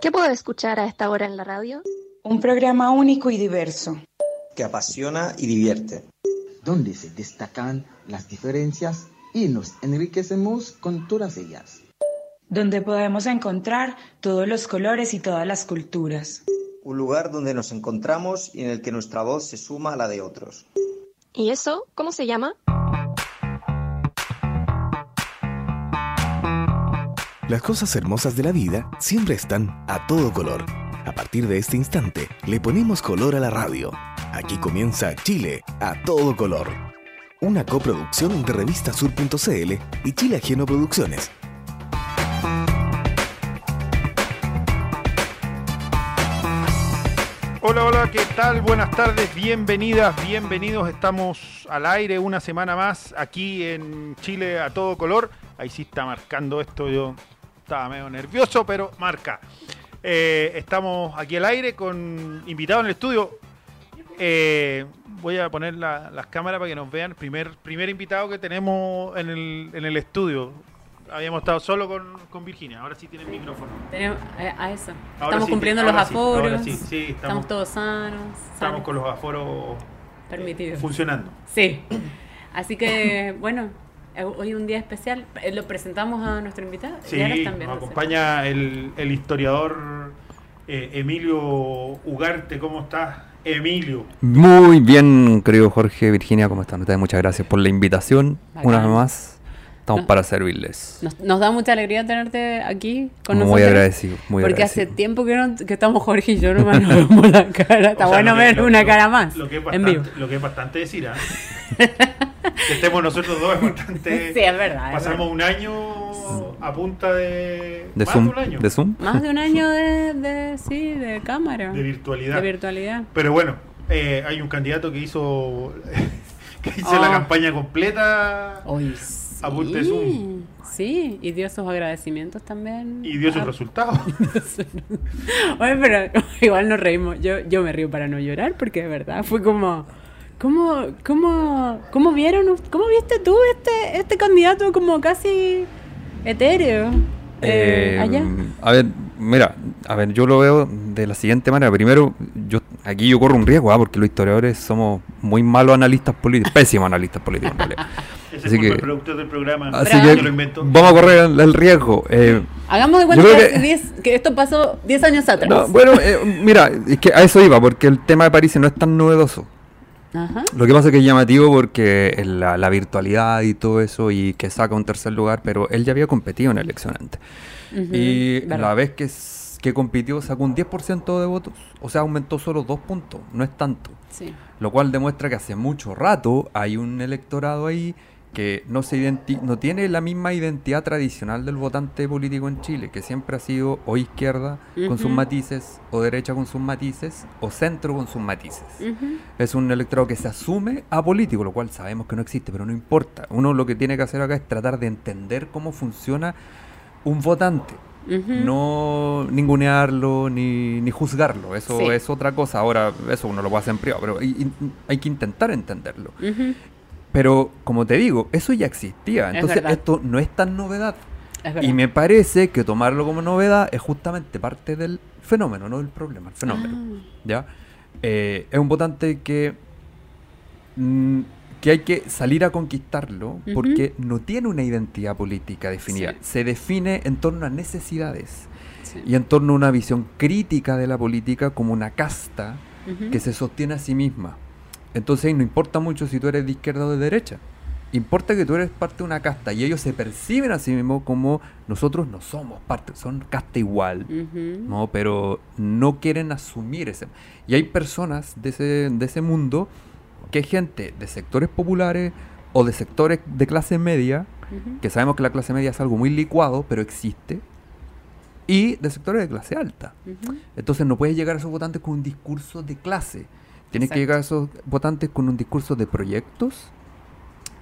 ¿Qué puedo escuchar a esta hora en la radio? Un programa único y diverso. Que apasiona y divierte. Donde se destacan las diferencias y nos enriquecemos con todas ellas donde podemos encontrar todos los colores y todas las culturas. Un lugar donde nos encontramos y en el que nuestra voz se suma a la de otros. ¿Y eso cómo se llama? Las cosas hermosas de la vida siempre están a todo color. A partir de este instante, le ponemos color a la radio. Aquí comienza Chile a todo color. Una coproducción entre revistasur.cl y Chile Ajeno Producciones Hola, hola, ¿qué tal? Buenas tardes, bienvenidas, bienvenidos. Estamos al aire una semana más aquí en Chile a todo color. Ahí sí está marcando esto, yo estaba medio nervioso, pero marca. Eh, estamos aquí al aire con invitados en el estudio. Eh, voy a poner las cámaras para que nos vean. Primer, primer invitado que tenemos en el, en el estudio habíamos estado solo con, Virginia, ahora sí tienen micrófono. Tenemos, eh, a, eso. estamos cumpliendo los aforos. estamos, todos sanos. Estamos con los aforos permitidos. funcionando. Sí. Así que, bueno, hoy un día especial. Eh, lo presentamos a nuestro invitado. Sí, nos acompaña el, historiador Emilio Ugarte. ¿Cómo estás? Emilio. Muy bien, querido Jorge, Virginia, ¿cómo están ustedes? Muchas gracias por la invitación. Una vez más. Estamos para servirles. Nos, da mucha alegría tenerte aquí con muy nosotros. Agradecido, muy porque hace tiempo que, no, que estamos Jorge y yo no nos vemos la cara. Está bueno ver una cara más. Lo que es bastante, en vivo. Lo que es bastante decir, ¿ah? que estemos nosotros dos es bastante. Sí, es verdad. Pasamos un año a punta de. ¿De más Zoom? de un año. ¿De Zoom? Más de un año de, de sí, de cámara. De virtualidad. De virtualidad. Pero bueno, eh, hay un candidato que hizo. que hizo la oh. campaña completa. Hoy Apunte Zoom. Sí, y dio sus agradecimientos también. Y dio sus resultados. Oye, pero igual nos reímos. Yo, yo me río para no llorar porque de verdad fue como... ¿Cómo, cómo, cómo vieron, cómo viste tú este, este candidato como casi etéreo eh, eh, allá? A ver, mira, a ver, yo lo veo de la siguiente manera. Primero, yo aquí yo corro un riesgo, ¿ah? porque los historiadores somos muy malos analistas políticos, pésimos analistas políticos así que, el productor del programa. Así que vamos a correr el, riesgo. Eh, Hagamos de cuenta que, esto pasó 10 años atrás. bueno, eh, mira, es que a eso iba, porque el tema de París no es tan novedoso. Lo que pasa es que es llamativo porque la, la, virtualidad y todo eso y que saca un tercer lugar, pero él ya había competido en la elección antes. y la vez que, que compitió sacó un 10% de votos, o sea, aumentó solo dos puntos, no es tanto. Lo cual demuestra que hace mucho rato hay un electorado ahí que no, se no tiene la misma identidad tradicional del votante político en Chile, que siempre ha sido o izquierda con sus matices, o derecha con sus matices, o centro con sus matices. Es un electorado que se asume apolítico, lo cual sabemos que no existe, pero no importa. Uno lo que tiene que hacer acá es tratar de entender cómo funciona un votante. No ningunearlo ni, ni juzgarlo, eso es otra cosa. Ahora, eso uno lo puede hacer en privado, pero hay, que intentar entenderlo. Pero, como te digo, eso ya existía. Entonces, esto no es tan novedad. y me parece que tomarlo como novedad es justamente parte del fenómeno, no del problema, el fenómeno. Ah. ¿Ya? Eh, es un votante que, mm, que hay que salir a conquistarlo porque no tiene una identidad política definida. Se define en torno a necesidades. y en torno a una visión crítica de la política como una casta que se sostiene a sí misma. Entonces no importa mucho si tú eres de izquierda o de derecha. Importa que tú eres parte de una casta y ellos se perciben a sí mismos como nosotros no somos parte, son casta igual, ¿no? pero no quieren asumir ese. Y hay personas de ese, de ese mundo que hay gente de sectores populares o de sectores de clase media, que sabemos que la clase media es algo muy licuado, pero existe, y de sectores de clase alta. Entonces no puedes llegar a esos votantes con un discurso de clase. Tienes que llegar a esos votantes con un discurso de proyectos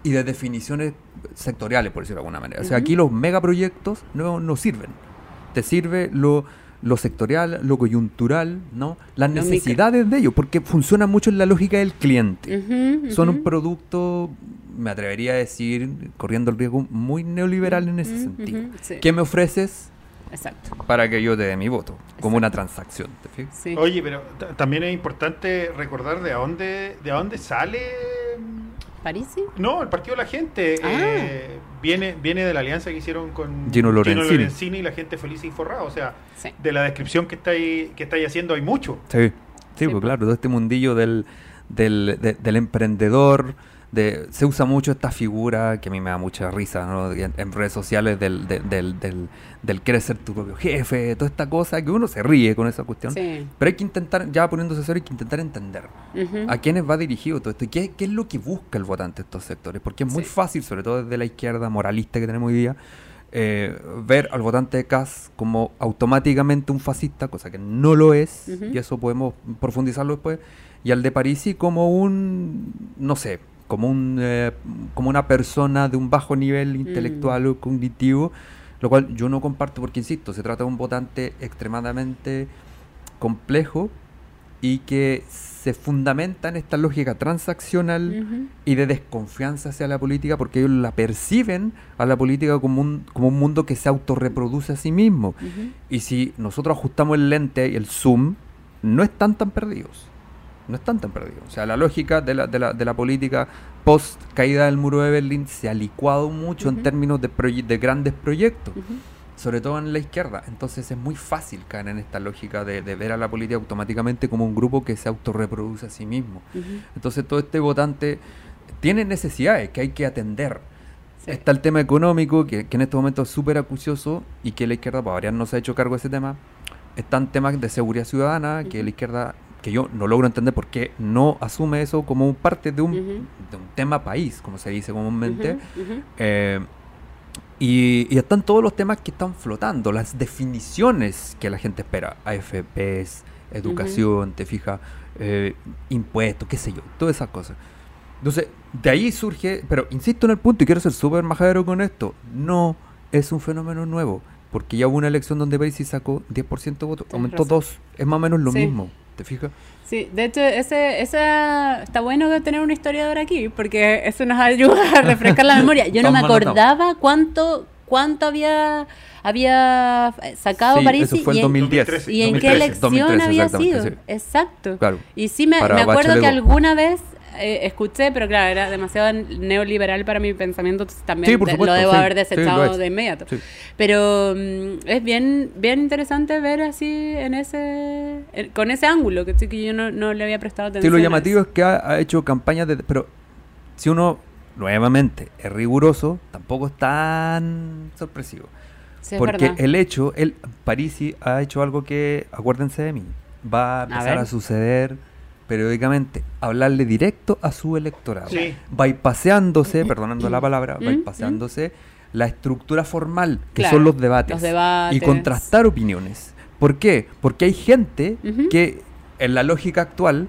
y de definiciones sectoriales, por decirlo de alguna manera. O sea, aquí los megaproyectos no, no sirven. Te sirve lo, lo sectorial, lo coyuntural, ¿no? Las necesidades de ellos, porque funcionan mucho en la lógica del cliente. Son un producto, me atrevería a decir, corriendo el riesgo, muy neoliberal en ese sentido. ¿Qué me ofreces? Exacto. Para que yo te dé mi voto, como una transacción. Oye, pero también es importante recordar de dónde, de dónde sale ¿Parisi? No, el Partido de la Gente ah. eh, viene, viene de la alianza que hicieron con Gino Lorenzini, y la gente feliz y forrada. O sea, de la descripción que estáis que estáis haciendo hay mucho. Sí, sí, pues, claro, todo este mundillo del, del, del emprendedor, se usa mucho esta figura que a mí me da mucha risa ¿no? en, redes sociales del, del, del, del, querer ser tu propio jefe, toda esta cosa que uno se ríe con esa cuestión. Pero hay que intentar, ya poniéndose serio, hay que intentar entender a quiénes va dirigido todo esto y qué, qué, es lo que busca el votante de estos sectores. Porque es muy fácil, sobre todo desde la izquierda moralista que tenemos hoy día, eh, ver al votante de CAS como automáticamente un fascista, cosa que no lo es, y eso podemos profundizarlo después, y al de Parisi como un, no sé, como, un, eh, como una persona de un bajo nivel intelectual o cognitivo, lo cual yo no comparto porque, insisto, se trata de un votante extremadamente complejo y que se fundamenta en esta lógica transaccional y de desconfianza hacia la política porque ellos la perciben a la política como un, como un mundo que se autorreproduce a sí mismo. Y si nosotros ajustamos el lente y el zoom, no están tan perdidos no están tan perdidos. O sea, la lógica de la, de la, de la política post caída del muro de Berlín se ha licuado mucho en términos de, de grandes proyectos, sobre todo en la izquierda. Entonces es muy fácil caer en esta lógica de, ver a la política automáticamente como un grupo que se autorreproduce a sí mismo. Entonces todo este votante tiene necesidades que hay que atender. Está el tema económico, que, en este momento es súper acucioso y que la izquierda, para variar, no se ha hecho cargo de ese tema. Están temas de seguridad ciudadana, que la izquierda que yo no logro entender por qué no asume eso como parte de un, de un tema país, como se dice comúnmente. Eh, y, están todos los temas que están flotando, las definiciones que la gente espera, AFPs, educación, te fijas, eh, impuestos, qué sé yo, todas esas cosas. Entonces, de ahí surge, pero insisto en el punto y quiero ser súper majadero con esto, no es un fenómeno nuevo, porque ya hubo una elección donde París sacó 10% de votos, aumentó 2, es más o menos lo mismo. ¿Te fijas? Sí, de hecho, ese, esa, está bueno tener un historiador aquí, porque eso nos ayuda a refrescar la memoria. Yo no me acordaba cuánto cuánto había había sacado París eso fue en 2010 y en qué elección había sido. Exacto. Y sí me, me acuerdo que alguna vez eh, escuché, pero claro, era demasiado neoliberal para mi pensamiento, también lo debo haber desechado de inmediato. Pero mm, es bien bien interesante ver así en ese con ese ángulo que, que yo no, le había prestado atención. Sí, lo llamativo es que ha, hecho campañas de... Pero si uno, nuevamente, es riguroso, tampoco es tan sorpresivo. porque el hecho, el Parisi ha hecho algo que, acuérdense de mí, va a empezar a suceder periódicamente hablarle directo a su electorado. Sí. paseándose, perdonando la palabra, ¿Mm? paseándose la estructura formal, que son los debates, y contrastar opiniones. ¿Por qué? Porque hay gente que en la lógica actual,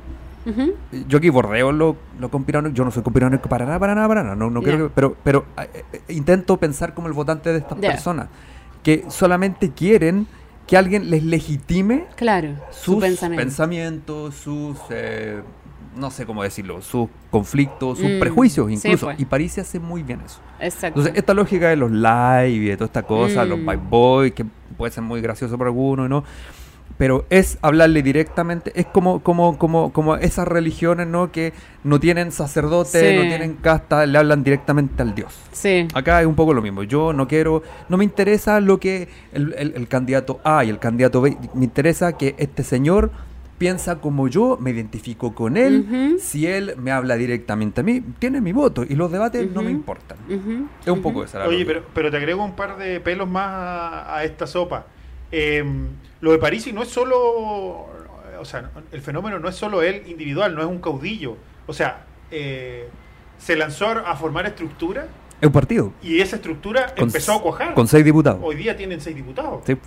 yo aquí bordeo lo, lo yo no soy conspiranoico para nada, para nada, para nada, no, no pero, pero eh, eh, intento pensar como el votante de estas personas, que solamente quieren que alguien les legitime claro, sus pensamientos, sus, eh, no sé cómo decirlo, sus conflictos, sus mm, prejuicios incluso. Pues. Y París se hace muy bien eso. Exacto. Entonces, esta lógica de los live y de toda esta cosa, los mm. bye boys, que puede ser muy gracioso para algunos, ¿no? Pero es hablarle directamente, es como, como, como, como esas religiones, ¿no? Que no tienen sacerdote, no tienen casta, le hablan directamente al Dios. Sí. Acá es un poco lo mismo. Yo no quiero, no me interesa lo que el, el candidato A y el candidato B, me interesa que este señor piensa como yo, me identifico con él. Si él me habla directamente a mí, tiene mi voto y los debates no me importan. Es un poco esa Oye, pero, pero te agrego un par de pelos más a, esta sopa. Em, lo de Parisi no es solo, o sea, el fenómeno no es solo él individual, no es un caudillo. O sea, eh, se lanzó a formar estructura. Es un partido. Y esa estructura empezó a cuajar. Con seis diputados. Hoy día tienen seis diputados. Sí.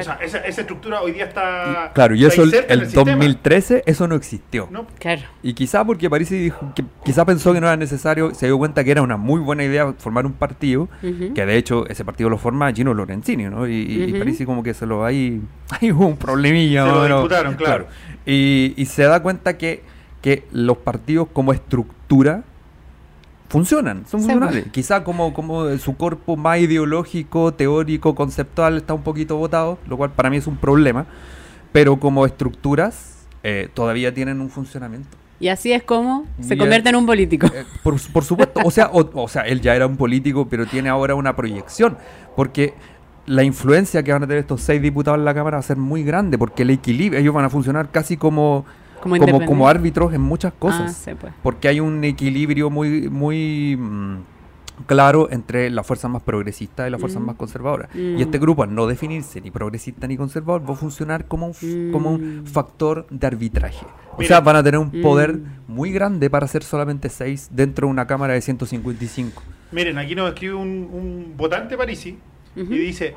O sea, esa, estructura hoy día está. claro, y eso el, el 2013 eso no existió. No. Claro. Y quizá porque París dijo que quizá pensó que no era necesario, se dio cuenta que era una muy buena idea formar un partido, que de hecho ese partido lo forma Gino Lorenzini, ¿no? Y, París como que se lo hay, hay un problemilla. Se lo disputaron, claro. Y, y se da cuenta que, que los partidos como estructura funcionan, son funcionales. Quizá como, como su cuerpo más ideológico, teórico, conceptual está un poquito votado, lo cual para mí es un problema, pero como estructuras eh, todavía tienen un funcionamiento. Y así es como se convierte en un político. Eh, por, supuesto, o sea, o, sea, él ya era un político, pero tiene ahora una proyección, porque la influencia que van a tener estos seis diputados en la Cámara va a ser muy grande, porque el equilibrio, ellos van a funcionar casi como como, como, árbitros en muchas cosas. Ah, pues. Porque hay un equilibrio muy, muy mm, claro entre las fuerzas más progresistas y las fuerzas mm. más conservadoras. Y este mm. grupo, al no definirse ni progresista ni conservador, va a funcionar como un, como un factor de arbitraje. O sea, van a tener un poder muy grande para ser solamente seis dentro de una Cámara de 155. Miren, aquí nos escribe un, votante parisi y dice,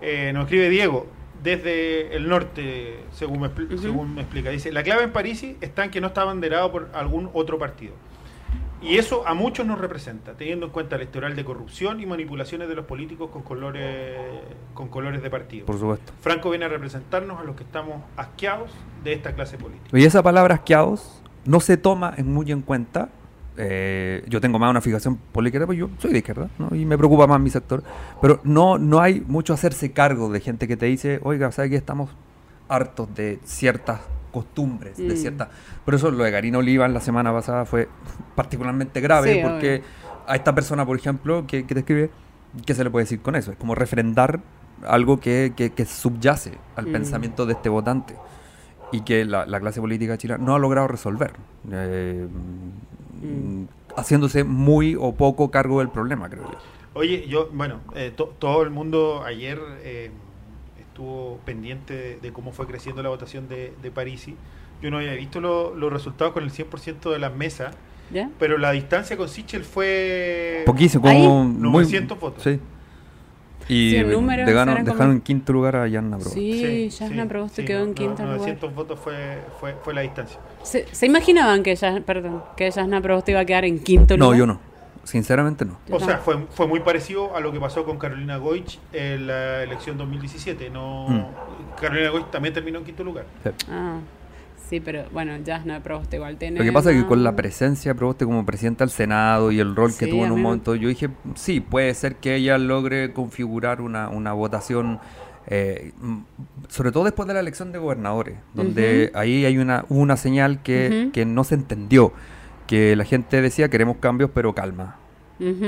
eh, nos escribe Diego, desde el norte, según me, según me explica. Dice, la clave en París está en que no está abanderado por algún otro partido. Y eso a muchos nos representa, teniendo en cuenta el historial de corrupción y manipulaciones de los políticos con colores, con colores de partido. Por supuesto. Franco viene a representarnos a los que estamos asqueados de esta clase política. Y esa palabra asqueados no se toma en muy en cuenta eh, yo tengo más una fijación política, pues yo soy de izquierda, ¿no? Y me preocupa más mi sector. Pero no, no hay mucho hacerse cargo de gente que te dice, oiga, ¿sabes que estamos hartos de ciertas costumbres, de mm. ciertas... Por eso lo de Karina Oliva en la semana pasada fue particularmente grave, porque a esta persona, por ejemplo, que, te escribe, ¿qué se le puede decir con eso? Es como refrendar algo que, que, subyace al mm. pensamiento de este votante y que la, clase política chilena no ha logrado resolver. Eh, Mm, haciéndose muy o poco cargo del problema, creo yo. Oye, yo, bueno, eh, todo el mundo ayer eh, estuvo pendiente de, cómo fue creciendo la votación de, de Parisi. Yo no había visto los resultados con el 100% de las mesas, pero la distancia con Sichel fue... Poquísimo, como 900 votos. Sí. Y dejaron, dejaron en quinto lugar a Yanna Proboste. Sí, sí Yanna Proboste quedó en quinto lugar. 900 votos fue, fue, fue la distancia. ¿Se, ¿Se, imaginaban que, ya, perdón, que Yanna Proboste iba a quedar en quinto lugar? No, yo no. Sinceramente no. o sea, fue, fue muy parecido a lo que pasó con Carolina Goich en la elección 2017. No, mm. Carolina Goich también terminó en quinto lugar. Ah. Sí, pero bueno, Jasna Proboste igual tiene. Lo que pasa es que con la presencia de Proboste como presidenta del Senado y el rol que tuvo en un momento, yo dije, sí, puede ser que ella logre configurar una, una votación, eh, sobre todo después de la elección de gobernadores, donde ahí hay una, una señal que, que no se entendió, que la gente decía queremos cambios, pero calma.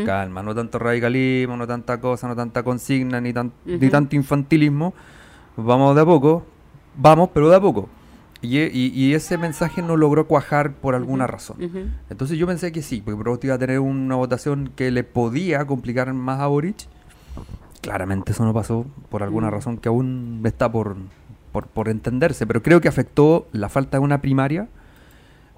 Calma, no tanto radicalismo, no tanta cosa, no tanta consigna, ni, tan, ni tanto infantilismo. Vamos de a poco, vamos, pero de a poco. Y, ese mensaje no logró cuajar por alguna razón. Entonces yo pensé que sí, porque Provost iba a tener una votación que le podía complicar más a Boric. Claramente eso no pasó por alguna razón que aún está por, por, por entenderse, pero creo que afectó la falta de una primaria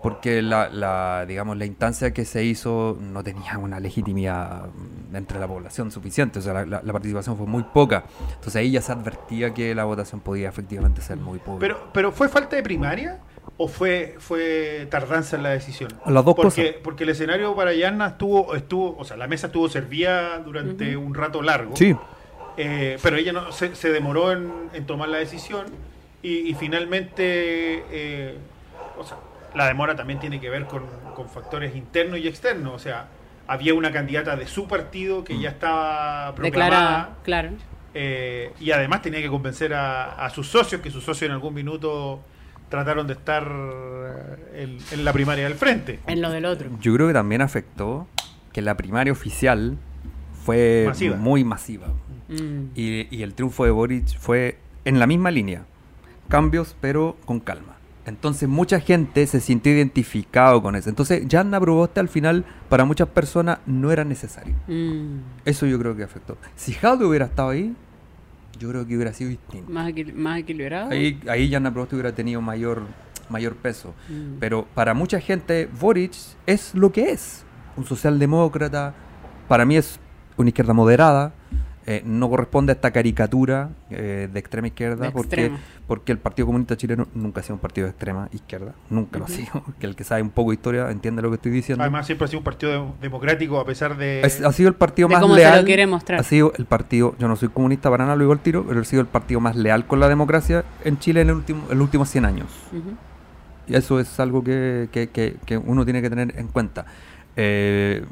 porque la, la, digamos, la instancia que se hizo no tenía una legitimidad entre la población suficiente, o sea, la, participación fue muy poca. Entonces ahí ya se advertía que la votación podía efectivamente ser muy poca. Pero, pero ¿fue falta de primaria o fue, fue tardanza en la decisión? Las dos porque, cosas. Porque el escenario para Yanna estuvo, estuvo, o sea, la mesa estuvo servida durante un rato largo. Sí. Eh, pero ella no, se, se demoró en, en, tomar la decisión y, finalmente, eh, o sea, la demora también tiene que ver con, factores internos y externos. O sea, había una candidata de su partido que ya mm. estaba proclamada. claro. Eh, y además tenía que convencer a, a, sus socios, que sus socios en algún minuto trataron de estar en, en, la primaria del frente. En lo del otro. Yo creo que también afectó que la primaria oficial fue Masiva. muy masiva. Mm. Y, y el triunfo de Boric fue en la misma línea. Cambios, pero con calma. Entonces mucha gente se sintió identificado con eso. Entonces Janna Proboste al final para muchas personas no era necesario. Mm. Eso yo creo que afectó. Si Jaude hubiera estado ahí, yo creo que hubiera sido distinto. Más, equil más equilibrado. Ahí, ahí Proboste hubiera tenido mayor, mayor peso. Mm. Pero para mucha gente Boric es lo que es. Un socialdemócrata. Para mí es una izquierda moderada. Eh, no corresponde a esta caricatura eh, de extrema izquierda De porque, extrema. porque el Partido Comunista Chileno nunca ha sido un partido de extrema izquierda, nunca lo ha sido. Que el que sabe un poco de historia entiende lo que estoy diciendo. Además siempre ha sido un partido de- democrático a pesar de... Es- ha sido el partido De más cómo se lo leal. quiere mostrar. Ha sido el partido, yo no soy comunista para nada, lo digo al tiro, pero ha sido el partido más leal con la democracia en Chile en, el último, en los últimos 100 años. Y eso es algo que, que- que- que uno tiene que tener en cuenta. Eh,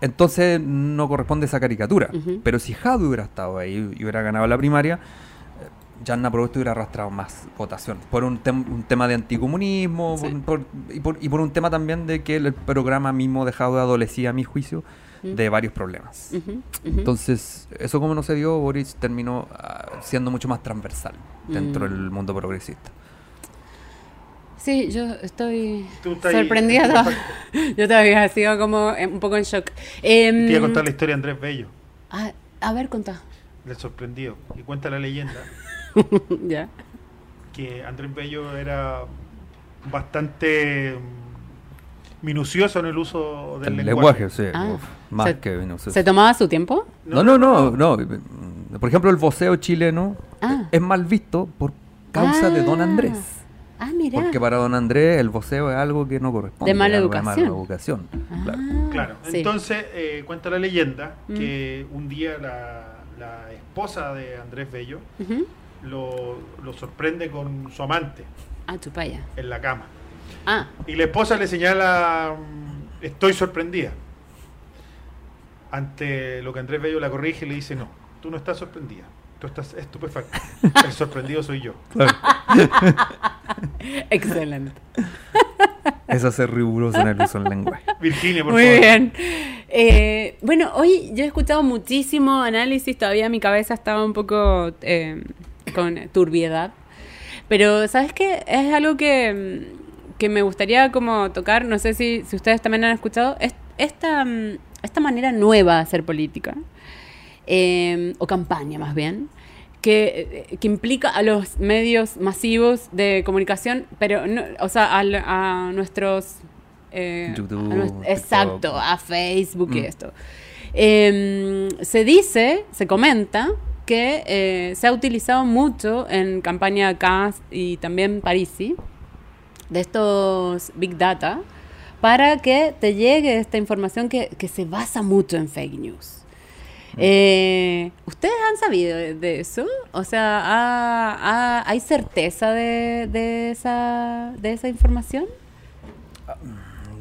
entonces no corresponde esa caricatura. Pero si Jadwe hubiera estado ahí y hubiera ganado la primaria, eh, Janna Proboste hubiera arrastrado más votación. Por un, tem- un tema de anticomunismo Sí. por- por- y, por, y por un tema también de que el, programa mismo de Jadwe adolecía, a mi juicio, de varios problemas. Entonces, eso como no se dio, Boris terminó ah, siendo mucho más transversal dentro Mm. del mundo progresista. Sí, yo estoy sorprendida. yo todavía sigo como eh, un poco en shock. Em, Te iba a contar la historia de Andrés Bello, ah, a ver, contá. del sorprendido. Y cuenta la leyenda ya. que Andrés Bello era bastante mm, minucioso en el uso del el lenguaje. lenguaje, sí, Ah. uf, más Se- que sé. ¿Se tomaba su tiempo? No, no, no, no. Por ejemplo, el voceo chileno Ah. es mal visto por causa de Don. Andrés. Ah, mira. Porque para Don Andrés el voceo es algo que no corresponde. De mala es algo educación. educación, claro. Ah, Claro, sí. entonces eh, cuenta la leyenda Mm. que un día la, la esposa de Andrés Bello lo, lo sorprende con su amante Ah, chupaya. en la cama. Ah, Y la esposa le señala, mm, estoy sorprendida. Ante lo que Andrés Bello la corrige y le dice, no, tú no estás sorprendida, tú estás estupefacta. El sorprendido soy yo. excelente. Es hacer riguroso en el uso del lenguaje. Virginia, por Muy favor. bien. Eh, bueno, hoy yo he escuchado muchísimo análisis, todavía mi cabeza estaba un poco eh, con turbiedad. Pero, ¿sabes qué? Es algo que, que me gustaría como tocar, no sé si, si ustedes también han escuchado, es- esta, esta manera nueva de hacer política, eh, o campaña más bien, que, eh, que implica a los medios masivos de comunicación, pero, no, o sea, al- a, nuestros... eh, YouTube, a nues- TikTok. exacto, a Facebook y Mm. esto. Eh, se dice, se comenta que eh, se ha utilizado mucho en campaña acá y también Parisi de estos Big Data para que te llegue esta información que, que se basa mucho en fake news. Eh, ¿Ustedes han sabido de, de eso? O sea, ¿ha- ha- ¿hay certeza de, de esa, de esa información?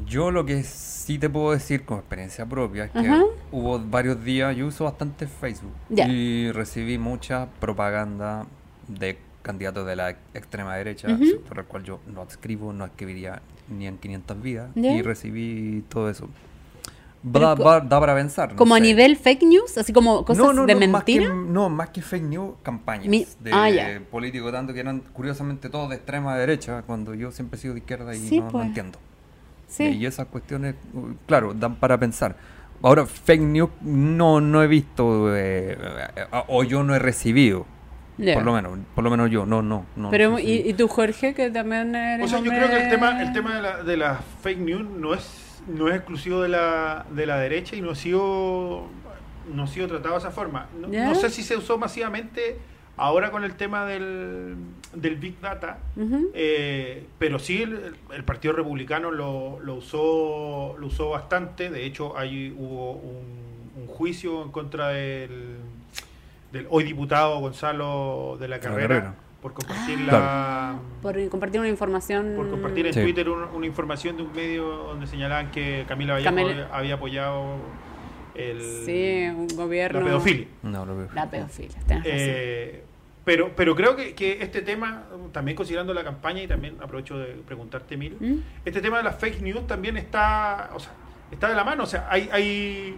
Yo lo que sí te puedo decir con experiencia propia es que Ajá. hubo varios días, yo uso bastante Facebook y recibí mucha propaganda de candidatos de la extrema derecha, Ujú. por el cual yo no escribo, no escribiría ni en 500 vidas y recibí todo eso. Da, da para pensar. no ¿Como a nivel fake news? ¿Así como cosas No, no, de no, más que- mentira? no, más que fake news, campañas Mi- de ah, políticos, tanto que eran curiosamente todos de extrema derecha, cuando yo siempre he sido de izquierda y Sí, no, no pues. entiendo. Sí. Y esas cuestiones, uh, claro, dan para pensar. Ahora, fake news no, no he visto, eh, eh, o yo no he recibido, por lo menos, por lo menos yo, no, no. no Pero, no sé si- ¿y, y tú, Jorge, que también eres O sea, yo hombre creo que el tema, el tema de, la, de las fake news no es, no es exclusivo de la, de la derecha y no ha sido, no ha sido tratado de esa forma. No, sé si se usó masivamente ahora con el tema del, del Big Data, eh, pero sí el, el Partido Republicano lo, lo usó lo usó bastante. De hecho, ahí hubo un, un juicio en contra del, del hoy diputado Gonzalo de la La Carrera, Carrera. Por compartir Ah. la Por compartir una información. por compartir en Sí. Twitter un- una información de un medio donde señalaban que Camila Vallejo había- apoyado el, sí, un gobierno. La pedofilia. No, la pedofilia. Eh, pero, pero creo que, que, este tema, también considerando la campaña y también aprovecho de preguntarte, Emilio, ¿Mm? este tema de las fake news también está, o sea, está de la mano. O sea, hay, hay,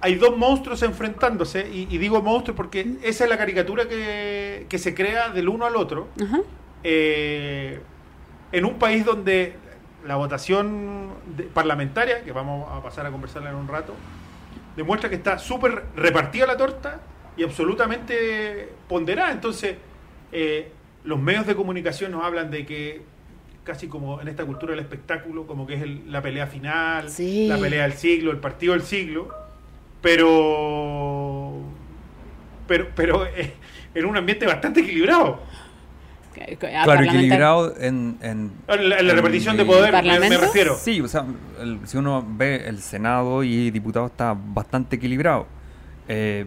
hay dos monstruos enfrentándose, y, digo monstruos porque esa es la caricatura que, que se crea del uno al otro. Eh, en un país donde la votación parlamentaria, que vamos a pasar a conversarla en un rato, demuestra que está súper repartida la torta y absolutamente ponderada. Entonces, eh, los medios de comunicación nos hablan de que casi como en esta cultura del espectáculo, como que es la pelea final, la pelea del siglo, el partido del siglo, pero pero pero eh, en un ambiente bastante equilibrado. Claro, equilibrado en, en, la, repartición de poder, me, refiero. Sí, o sea, si uno ve el Senado y diputados está bastante equilibrado. Eh,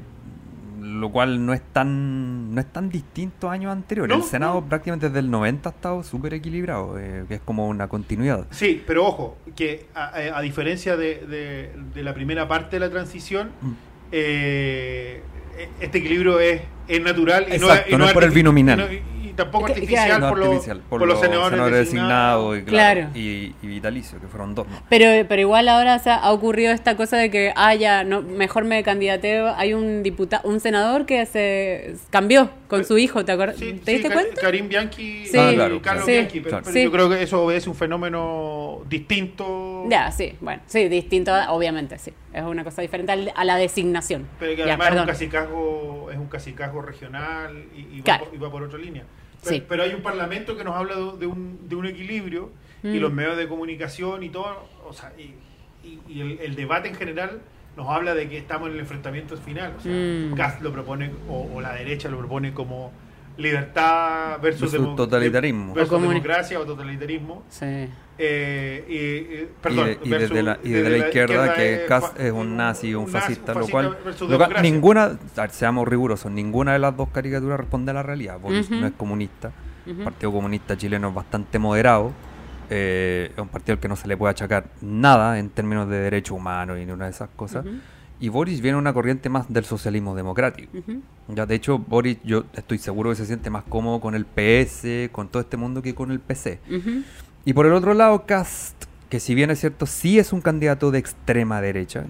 lo cual no es tan no es tan distinto a años anteriores. el Senado prácticamente desde el 90 ha estado súper equilibrado, eh, que es como una continuidad. Sí, pero ojo, que a, diferencia de, de, la primera parte de la transición, mm. eh, este equilibrio es, es natural y no, y no, es por el binominal tampoco artificial, por, los senadores, designados, y, vitalicio, que fueron dos. Pero, pero igual ahora ha ocurrido esta cosa de que, ah, ya, no, mejor me candidateo. Hay un diputado, un senador que se cambió con su hijo, ¿te, acuerdas? ¿Te diste cuenta? Karim Bianchi, sí. Ah, Carlos Bianchi, pero, yo creo que eso obedece un fenómeno distinto. Ya, sí, bueno, sí, distinto, obviamente, sí. Es una cosa diferente a la designación. Pero que además es un casicazgo, es un casicazgo regional y, va por otra línea. Pero, hay un parlamento que nos habla de, un, de un, equilibrio y mm. los medios de comunicación y todo, o sea, y, y, el, debate en general nos habla de que estamos en el enfrentamiento final. O sea, mm. lo propone, o, la derecha lo propone como libertad versus, totalitarismo. Versus democracia o totalitarismo. Sí. Eh, y, perdón, y, desde, la, izquierda, que Kass es, un nazi, un, un fascista, lo cual, ninguna, seamos rigurosos, ninguna de las dos caricaturas responde a la realidad. Boris no es comunista, el Partido Comunista Chileno es bastante moderado, eh, es un partido al que no se le puede achacar nada en términos de derechos humanos y una de esas cosas. Y Boris viene una corriente más del socialismo democrático. Ya, de hecho, Boris, yo estoy seguro que se siente más cómodo con el PS, con todo este mundo que con el PC. Y por el otro lado, Cast, que si bien es cierto, sí es un candidato de extrema derecha,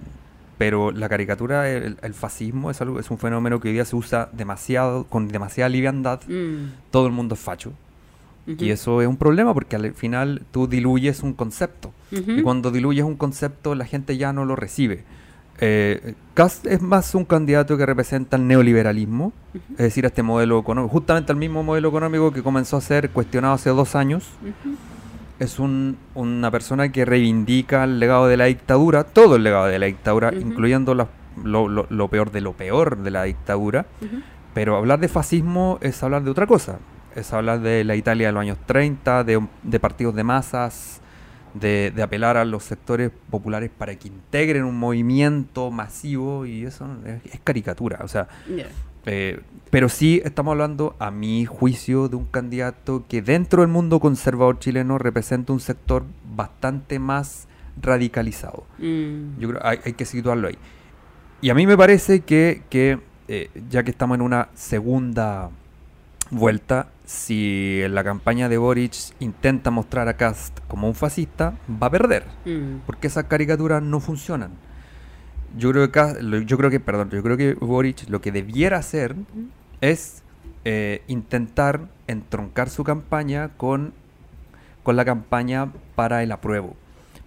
pero la caricatura, el, fascismo es algo, es un fenómeno que hoy día se usa demasiado, con demasiada liviandad. Mm. Todo el mundo es facho. Y eso es un problema porque al final tú diluyes un concepto. Y cuando diluyes un concepto, la gente ya no lo recibe. Eh, Cast es más un candidato que representa el neoliberalismo, es decir, este modelo económico, justamente el mismo modelo económico que comenzó a ser cuestionado hace dos años. Es un, una persona que reivindica el legado de la dictadura, todo el legado de la dictadura, incluyendo lo, lo, peor de lo peor de la dictadura. Pero hablar de fascismo es hablar de otra cosa. Es hablar de la Italia de los años 30, de, de partidos de masas, de, de, apelar a los sectores populares para que integren un movimiento masivo y eso es, caricatura. O sea, eh, pero sí estamos hablando, a mi juicio, de un candidato que dentro del mundo conservador chileno representa un sector bastante más radicalizado. Mm. Yo creo hay, hay que situarlo ahí. Y a mí me parece que, que eh, ya que estamos en una segunda vuelta, si en la campaña de Boric intenta mostrar a Cast como un fascista, va a perder. Mm. Porque esas caricaturas no funcionan yo creo que yo creo que perdón yo creo que Boric lo que debiera hacer es eh, intentar entroncar su campaña con con la campaña para el apruebo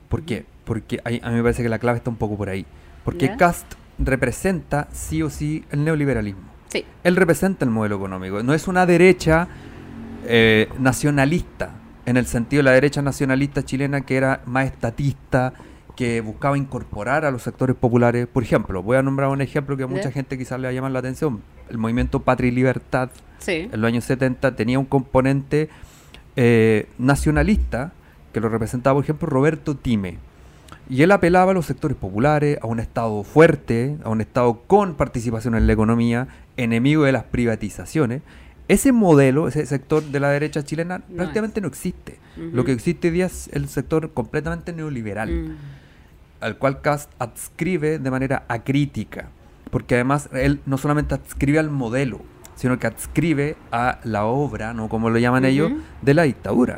¿por qué? porque a mí me parece que la clave está un poco por ahí porque Cast representa sí o sí el neoliberalismo sí. él representa el modelo económico no es una derecha eh, nacionalista en el sentido de la derecha nacionalista chilena que era más estatista que buscaba incorporar a los sectores populares. Por ejemplo, voy a nombrar un ejemplo que a mucha gente quizás le va a llamar la atención. El movimiento Patria y Libertad en los años 70 tenía un componente eh, nacionalista que lo representaba, por ejemplo, Roberto Time. Y él apelaba a los sectores populares, a un Estado fuerte, a un Estado con participación en la economía, enemigo de las privatizaciones. Ese modelo, ese sector de la derecha chilena, prácticamente no existe. Lo que existe hoy día es el sector completamente neoliberal. Mm. al cual Cast adscribe de manera acrítica, porque además él no solamente adscribe al modelo, sino que adscribe a la obra, ¿no? Como lo llaman ellos, de la dictadura.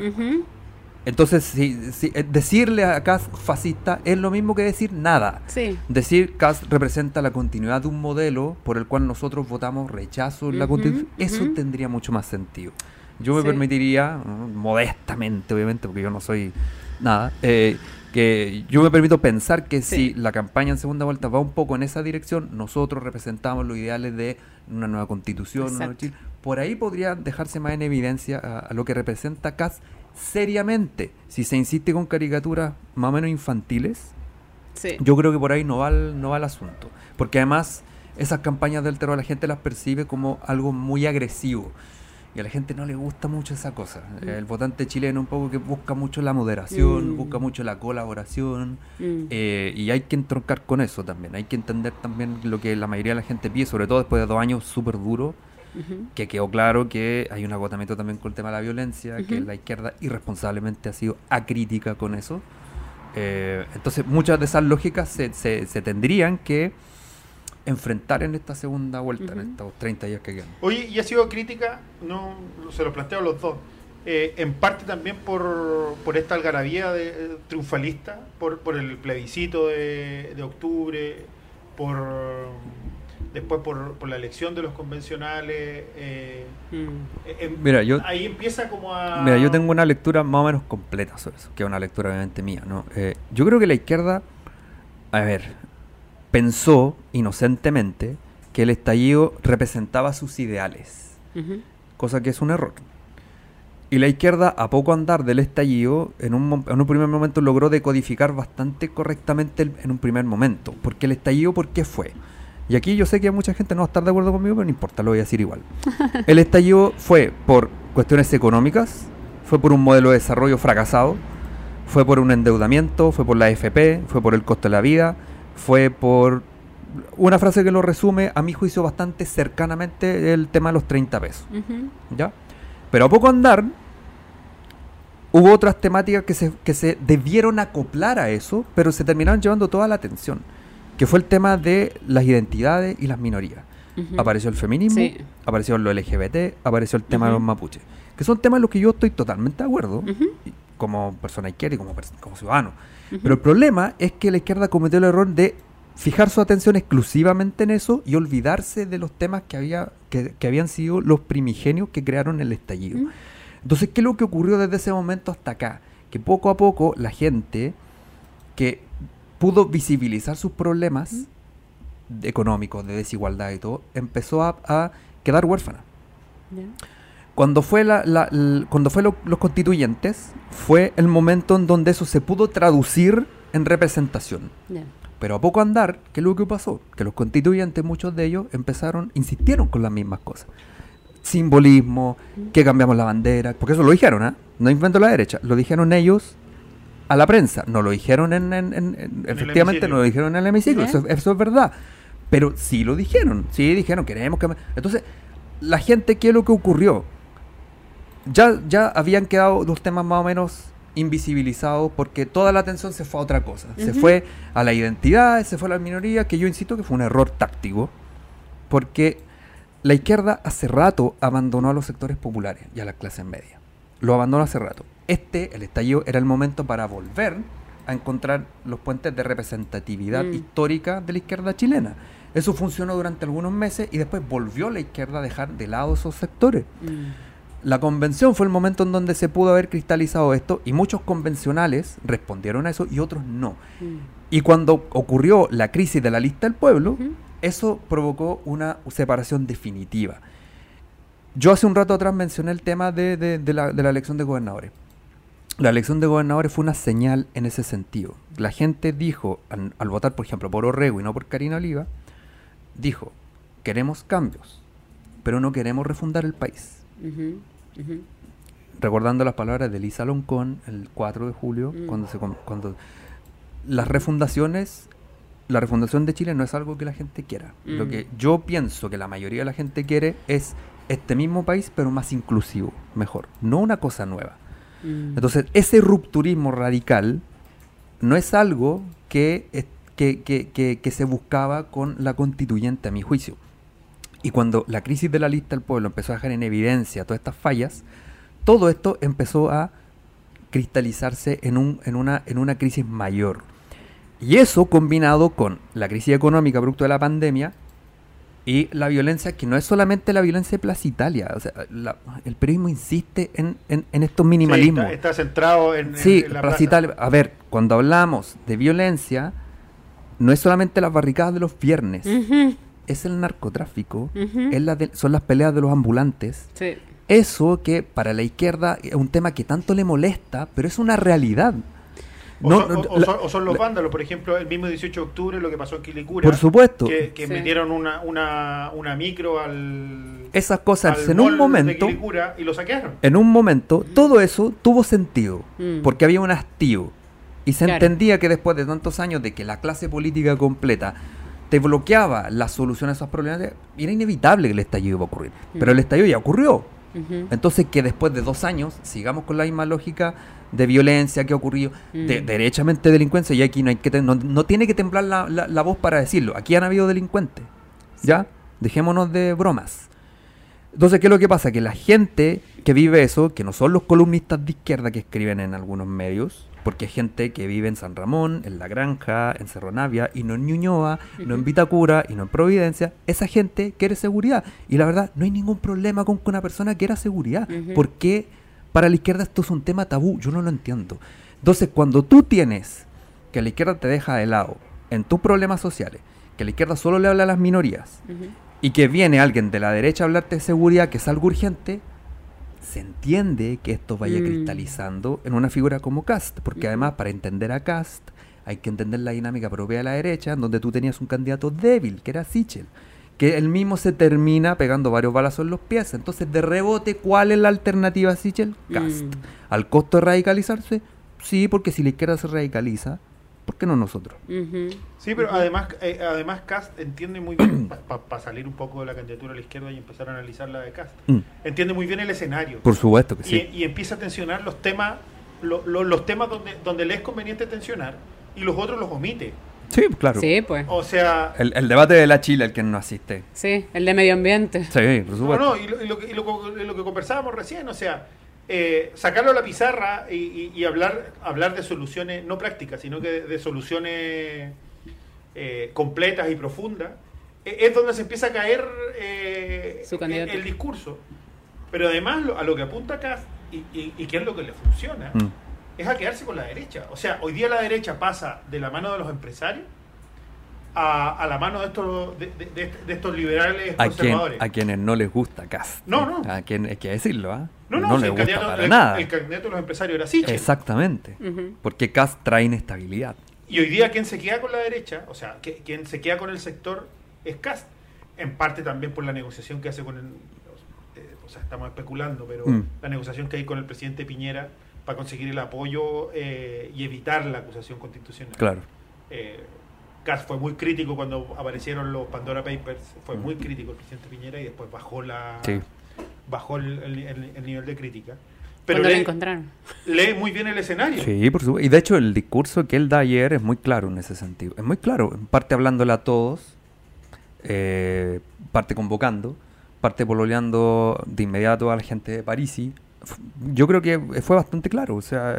Entonces, si, si, eh, decirle a Cast fascista es lo mismo que decir nada. Sí. Decir Cast representa la continuidad de un modelo por el cual nosotros votamos rechazo en la constitución, eso tendría mucho más sentido. Yo me Sí. permitiría, ¿no? modestamente obviamente, porque yo no soy nada, eh, que yo me permito pensar que Sí. si la campaña en segunda vuelta va un poco en esa dirección, nosotros representamos los ideales de una nueva constitución, un nuevo Exacto. Chile. por ahí podría dejarse más en evidencia a, a lo que representa Cast seriamente. Si se insiste con caricaturas más o menos infantiles, Sí. yo creo que por ahí no va el, no va el asunto. Porque además esas campañas del terror la gente las percibe como algo muy agresivo. Y a la gente no le gusta mucho esa cosa. El votante chileno un poco que busca mucho la moderación, Mm. busca mucho la colaboración. Mm. eh, y hay que entroncar con eso también. Hay que entender también lo que la mayoría de la gente pide, sobre todo después de dos años súper duros Ujú. que quedó claro que hay un agotamiento también con el tema de la violencia, que Ujú. la izquierda irresponsablemente ha sido acrítica con eso. Eh, entonces muchas de esas lógicas se, se- se tendrían que enfrentar en esta segunda vuelta, en Ujú. estos 30 días que quedan. Oye, y ha sido crítica, no se lo planteo a los dos, eh, en parte también por, por esta algarabía de, eh, triunfalista, por, por el plebiscito de, de octubre, por después por, por la elección de los convencionales. eh, Mm. eh, em- Mira, yo- ahí empieza como a... Mira, yo tengo una lectura más o menos completa sobre eso, que es una lectura obviamente mía, ¿no? Eh, yo creo que la izquierda, a ver, pensó inocentemente que el estallido representaba sus ideales. Cosa que es un error. Y la izquierda, a poco andar del estallido, en un, mo- en un primer momento logró decodificar bastante correctamente el- en un primer momento. Porque el estallido, ¿por qué fue? Y aquí yo sé que mucha gente no va a estar de acuerdo conmigo, pero no importa, lo voy a decir igual. El estallido fue por cuestiones económicas, fue por un modelo de desarrollo fracasado, fue por un endeudamiento, fue por la FP, fue por el costo de la vida, fue por una frase que lo resume, a mi juicio, bastante cercanamente el tema de los 30 pesos. ¿ya? Pero a poco andar, hubo otras temáticas que se, que se debieron acoplar a eso, pero se terminaron llevando toda la atención, que fue el tema de las identidades y las minorías. Apareció el feminismo, Sí. apareció lo LGBT, apareció el tema de los mapuches, que son temas en los que yo estoy totalmente de acuerdo, como persona izquierda y como, como ciudadano. Pero el problema es que la izquierda cometió el error de fijar su atención exclusivamente en eso y olvidarse de los temas que, había, que, que habían sido los primigenios que crearon el estallido. Entonces, ¿qué es lo que ocurrió desde ese momento hasta acá? Que poco a poco la gente que pudo visibilizar sus problemas de- económicos, de desigualdad y todo, empezó a, a quedar huérfana. Cuando fue, la, la- l- cuando fue lo- los constituyentes, fue el momento en donde eso se pudo traducir en representación. Pero a poco andar, ¿qué es lo que pasó? Que los constituyentes, muchos de ellos, empezaron, insistieron con las mismas cosas. Simbolismo, que cambiamos la bandera, porque eso lo dijeron, ¿ah? No inventó la derecha, lo dijeron ellos a la prensa, no lo dijeron en, en- en- en- el efectivamente no lo dijeron en el hemiciclo, eso, eso es verdad. Pero sí lo dijeron, sí dijeron, queremos que... Entonces, la gente, ¿qué es lo que ocurrió? Ya, ya habían quedado los temas más o menos invisibilizados porque toda la atención se fue a otra cosa. Se fue a la identidad, se fue a la minoría, que yo insisto que fue un error táctico, porque la izquierda hace rato abandonó a los sectores populares y a las clases medias. Lo abandonó hace rato. Este, el estallido, era el momento para volver a encontrar los puentes de representatividad Mm. histórica de la izquierda chilena. Eso funcionó durante algunos meses y después volvió la izquierda a dejar de lado esos sectores. Mm. La convención fue el momento en donde se pudo haber cristalizado esto y muchos convencionales respondieron a eso y otros no. Mm. Y cuando ocurrió la crisis de la lista del pueblo, eso provocó una separación definitiva. Yo hace un rato atrás mencioné el tema de, de- de la, de la elección de gobernadores. La elección de gobernadores fue una señal en ese sentido. La gente dijo, al, al votar, por ejemplo, por Orrego y no por Karina Oliva, dijo, queremos cambios, pero no queremos refundar el país. Recordando las palabras de Lisa Loncón el 4 de julio, Mm. cuando se cuando las refundaciones, la refundación de Chile no es algo que la gente quiera. Lo Mm. que yo pienso que la mayoría de la gente quiere es este mismo país, pero más inclusivo, mejor, no una cosa nueva. Mm. Entonces, ese rupturismo radical no es algo que, que, que, que, se buscaba con la constituyente, a mi juicio. Y cuando la crisis de la lista del pueblo empezó a dejar en evidencia todas estas fallas, todo esto empezó a cristalizarse en, un, en, una, en una crisis mayor. Y eso combinado con la crisis económica producto de la pandemia y la violencia, que no es solamente la violencia de Plaza Italia. O sea, el periodismo insiste en, en, estos minimalismos. está, centrado en, sí, la Plaza Italia. A ver, cuando hablamos de violencia, no es solamente las barricadas de los viernes. Es el narcotráfico, es la son las peleas de los ambulantes, sí. Eso que para la izquierda es un tema que tanto le molesta, pero es una realidad. O, son, los vándalos, por ejemplo, el mismo 18 de octubre, lo que pasó en Quilicura. Por supuesto. Que, metieron una, una, una, micro al. Esas cosas en un momento. y lo saquearon. En un momento, todo eso tuvo sentido. Mm. Porque había un hastío. Y se entendía que después de tantos años de que la clase política completa te bloqueaba la solución a esos problemas, era inevitable que el estallido iba a ocurrir. Pero mm. el estallido ya ocurrió. Entonces que después de dos años sigamos con la misma lógica de violencia que ha ocurrido, de mm. derechamente delincuencia, y aquí no, hay que no, tiene que temblar la, voz para decirlo, aquí han habido delincuentes, ¿ya? Dejémonos de bromas. Entonces, ¿qué es lo que pasa? Que la gente que vive eso, que no son los columnistas de izquierda que escriben en algunos medios, porque hay gente que vive en San Ramón, en La Granja, en Cerro Navia, y no en Ñuñoa, no en Vitacura, y no en Providencia. Esa gente quiere seguridad. Y la verdad, no hay ningún problema con que una persona quiera seguridad. Porque para la izquierda esto es un tema tabú? Yo no lo entiendo. Entonces, cuando tú tienes que la izquierda te deja de lado en tus problemas sociales, que la izquierda solo le habla a las minorías, y que viene alguien de la derecha a hablarte de seguridad, que es algo urgente, se entiende que esto vaya mm. cristalizando en una figura como Cast, porque además para entender a Cast hay que entender la dinámica propia de la derecha, en donde tú tenías un candidato débil, que era Sichel, que él mismo se termina pegando varios balazos en los pies. Entonces, de rebote, ¿cuál es la alternativa Sichel? Cast. Mm. ¿Al costo de radicalizarse? Sí, porque si la izquierda se radicaliza, ¿por qué no nosotros? Sí, pero además, eh, además Cast entiende muy bien, para salir un poco de la candidatura a la izquierda y empezar a analizar la de Cast, mm. entiende muy bien el escenario. Por supuesto que sí. Y, empieza a tensionar los temas, los temas donde, donde le es conveniente tensionar y los otros los omite. Sí, claro. Sí, pues. O sea... El, debate de la Chile, el que no asiste. Sí, el de medio ambiente. Sí, por supuesto. No, no, y lo, y lo que conversábamos recién, o sea eh, sacarlo a la pizarra y, hablar, hablar de soluciones, no prácticas, sino que de, soluciones eh, completas y profundas, e, es donde se empieza a caer eh, el, discurso. Pero además a lo que apunta acá, y, y, que es lo que le funciona, mm. Es a quedarse con la derecha. O sea, hoy día la derecha pasa de la mano de los empresarios a, la mano de estos, de, estos liberales a conservadores. a quienes no les gusta Cast. No, no. A quien, hay que decirlo, ¿ah? No, no, les gusta para nada. El candidato de los empresarios era Sichel. Exactamente. Porque Cast trae inestabilidad. Y hoy día quien se queda con la derecha, o sea, que, quien se queda con el sector es Cast. En parte también por la negociación que hace con el... Eh, o sea, estamos especulando, pero mm. la negociación que hay con el presidente Piñera para conseguir el apoyo eh, y evitar la acusación constitucional. Claro. Eh, fue muy crítico cuando aparecieron los Pandora Papers, fue muy crítico el presidente Piñera y después bajó la bajó el, nivel de crítica. Pero lee, encontraron. lee muy bien el escenario. Sí, por supuesto. Y de hecho el discurso que él da ayer es muy claro en ese sentido. Es muy claro, en parte hablándole a todos, eh, parte convocando, parte pololeando de inmediato a la gente de Parisi, yo creo que fue bastante claro. O sea,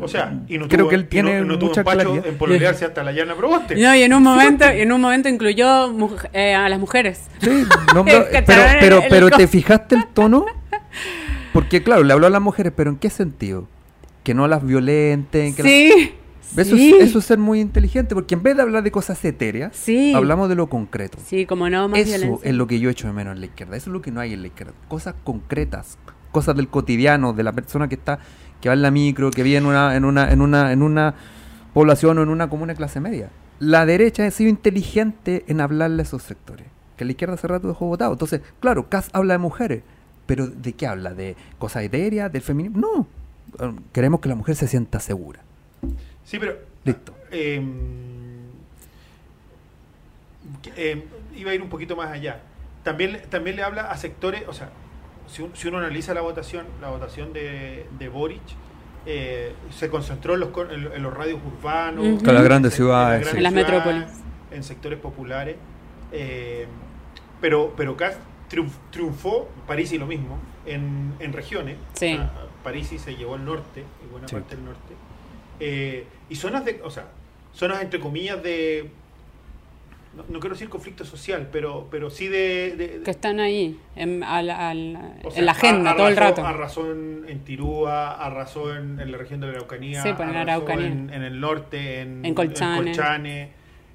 o sea y no creo tuvo, que él tiene no, mucha claridad. en pololearse hasta la llana probaste. No, y en un momento, en un momento incluyó eh, a las mujeres. Sí, pero, pero, pero, ¿te fijaste el tono? Porque claro, le habló a las mujeres, pero ¿en qué sentido? Que no las violenten. Que sí. Eso, es, eso, es, ser muy inteligente, porque en vez de hablar de cosas etéreas, sí. hablamos de lo concreto. Sí, como no, más Eso es lo que yo echo de menos en la izquierda. Eso es lo que no hay en la izquierda. Cosas concretas, cosas del cotidiano, de la persona que está, que va en la micro, que vive en una, en una, en una, en una población o en una comuna de clase media. La derecha ha sido inteligente en hablarle a esos sectores, que la izquierda hace rato dejó votado. Entonces, claro, Kass habla de mujeres, pero ¿de qué habla? ¿De cosas etéreas? ¿Del feminismo? No. Queremos que la mujer se sienta segura. Sí, pero... Listo. Eh, eh, iba a ir un poquito más allá. También, también le habla a sectores, o sea, si, uno analiza la votación, la votación de, de Boric, eh, se concentró en los, en, los radios urbanos, en las grandes ciudades, en, las metrópolis, en sectores populares. Eh, pero, pero triunfó, París y lo mismo, en, en regiones. Sí. París se llevó al norte, y buena parte del norte. Eh, y zonas de, o sea, zonas entre comillas de no, quiero decir conflicto social, pero, pero sí de, Que están ahí, en, la agenda todo el rato. Arrasó en, en Tirúa, arrasó en, en, la región de la Araucanía, sí, pues, en, Araucanía. en, el norte, en, en Colchane.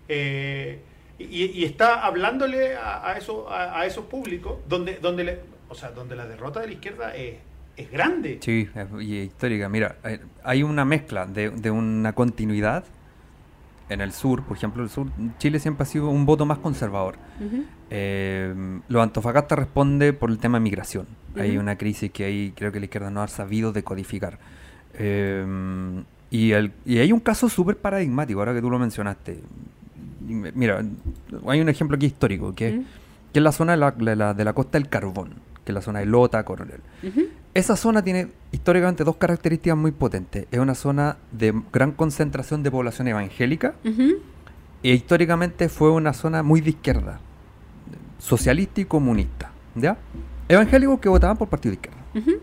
Eh, y, está hablándole a, eso, a, esos públicos donde, donde, le, o sea, donde la derrota de la izquierda es, es grande. Sí, y histórica. Mira, eh, hay una mezcla de, de una continuidad en el sur, por ejemplo, el sur, Chile siempre ha sido un voto más conservador. Eh, los Antofagasta responde por el tema de migración. Hay una crisis que ahí creo que la izquierda no ha sabido decodificar. Eh, y, el, y hay un caso súper paradigmático, ahora que tú lo mencionaste. Mira, hay un ejemplo aquí histórico, que, que es la zona de la, de la, costa del carbón, que es la zona de Lota, Coronel. Esa zona tiene históricamente dos características muy potentes. Es una zona de gran concentración de población evangélica e históricamente fue una zona muy de izquierda, socialista y comunista. ¿ya? Evangélicos que votaban por partido de izquierda.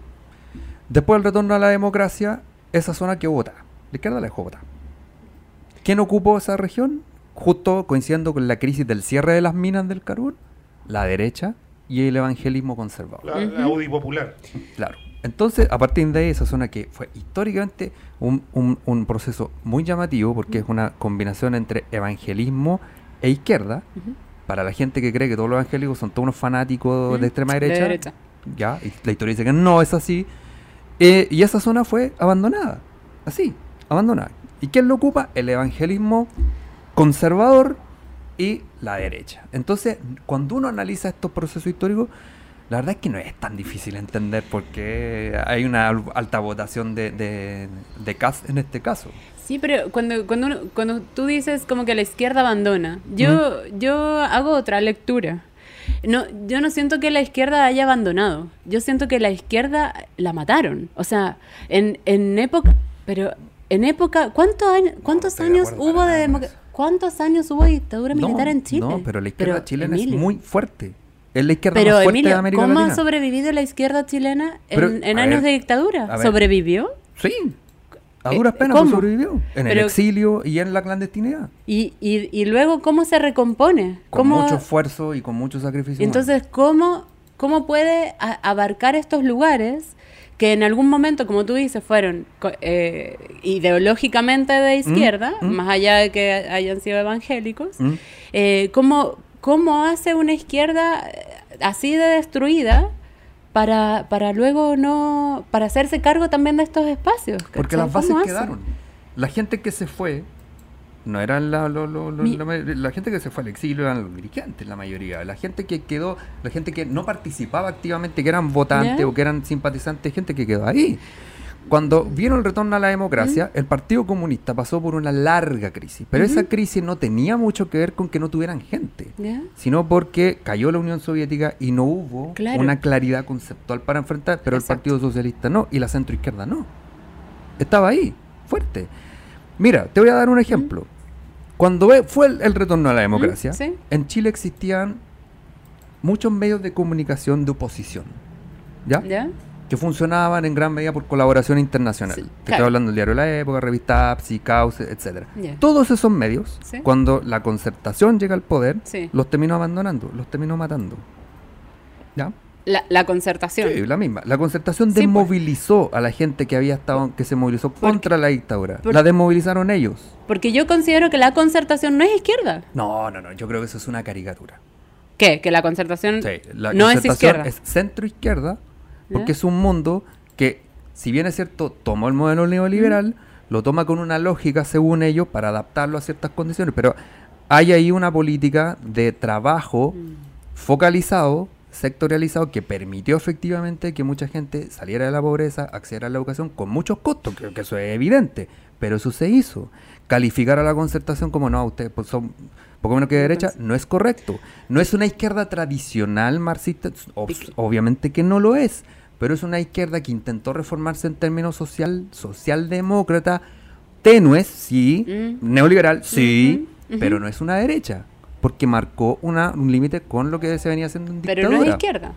Después del retorno a la democracia, esa zona que vota, la izquierda la dejó votar. ¿Quién ocupó esa región? Justo coincidiendo con la crisis del cierre de las minas del carbón, la derecha y el evangelismo conservador. La, UDI popular. Claro. Entonces, a partir de ahí, esa zona que fue históricamente un, un, proceso muy llamativo, porque es una combinación entre evangelismo e izquierda, para la gente que cree que todos los evangélicos son todos unos fanáticos de extrema derecha, ya, y la historia dice que no es así, eh, y esa zona fue abandonada, así, abandonada. ¿Y quién lo ocupa? El evangelismo conservador y la derecha. Entonces, cuando uno analiza estos procesos históricos, la verdad es que no es tan difícil entender por qué hay una alta votación de, de, de en este caso. Sí, pero cuando, cuando, cuando tú dices como que la izquierda abandona, yo, yo hago otra lectura. No, yo no siento que la izquierda haya abandonado. Yo siento que la izquierda la mataron. O sea, en, en época, pero en época, ¿cuántos años, cuántos años hubo de democracia? ¿Cuántos años hubo dictadura militar en Chile? No, pero la izquierda chilena es muy fuerte. Es la izquierda más fuerte de América ¿cómo ha sobrevivido la izquierda chilena en, años de dictadura? ¿Sobrevivió? Sí. A duras eh, penas sobrevivió. En el exilio y en la clandestinidad. Y, y, y luego, ¿cómo se recompone? Con mucho esfuerzo y con mucho sacrificio. Entonces, ¿cómo, ¿cómo puede abarcar estos lugares que en algún momento, como tú dices, fueron eh, ideológicamente de mm, izquierda, mm. más allá de que hayan sido evangélicos, mm. eh, ¿cómo, hace una izquierda eh, así de destruida para, para luego no, para hacerse cargo también de estos espacios? Porque las bases quedaron. La gente que se fue no eran la, la, gente que se fue al exilio, eran los dirigentes, la mayoría. La gente que quedó, la gente que no participaba activamente, que eran votantes o que eran simpatizantes, gente que quedó ahí. Cuando vino el retorno a la democracia, el Partido Comunista pasó por una larga crisis, pero esa crisis no tenía mucho que ver con que no tuvieran gente, sino porque cayó la Unión Soviética y no hubo una claridad conceptual para enfrentar, pero el Partido Socialista no y la centroizquierda no. Estaba ahí, fuerte. Mira, te voy a dar un ejemplo. Cuando fue el, retorno a la democracia, en Chile existían muchos medios de comunicación de oposición. ¿Ya? Que funcionaban en gran medida por colaboración internacional. Te estoy hablando del diario La Época, revista APSI, Cauce, etc. Todos esos medios, cuando la concertación llega al poder, los terminó abandonando, los terminó matando. ¿Ya? La, concertación. Sí, la misma. La concertación pues. desmovilizó a la gente que había estado, que se movilizó contra la dictadura. la desmovilizaron ellos. Porque yo considero que la concertación no es izquierda. No, no, no. Yo creo que eso es una caricatura. ¿Qué? Que la concertación no es izquierda. Es centro izquierda, porque es un mundo que, si bien es cierto, tomó el modelo neoliberal, lo toma con una lógica, según ellos, para adaptarlo a ciertas condiciones. Pero hay ahí una política de trabajo mm. focalizado sectorializado que permitió efectivamente que mucha gente saliera de la pobreza, accediera a la educación con muchos costos, creo que eso es evidente, pero eso se hizo. Calificar a la concertación como no, ustedes pues, son poco menos que de derecha, no es correcto. No es una izquierda tradicional marxista, obviamente que no lo es, pero es una izquierda que intentó reformarse en términos social, socialdemócrata, tenues, sí, Mm. neoliberal, sí, ujú. pero no es una derecha, porque marcó una, un límite con lo que se venía haciendo en Pero dictadura. no es izquierda.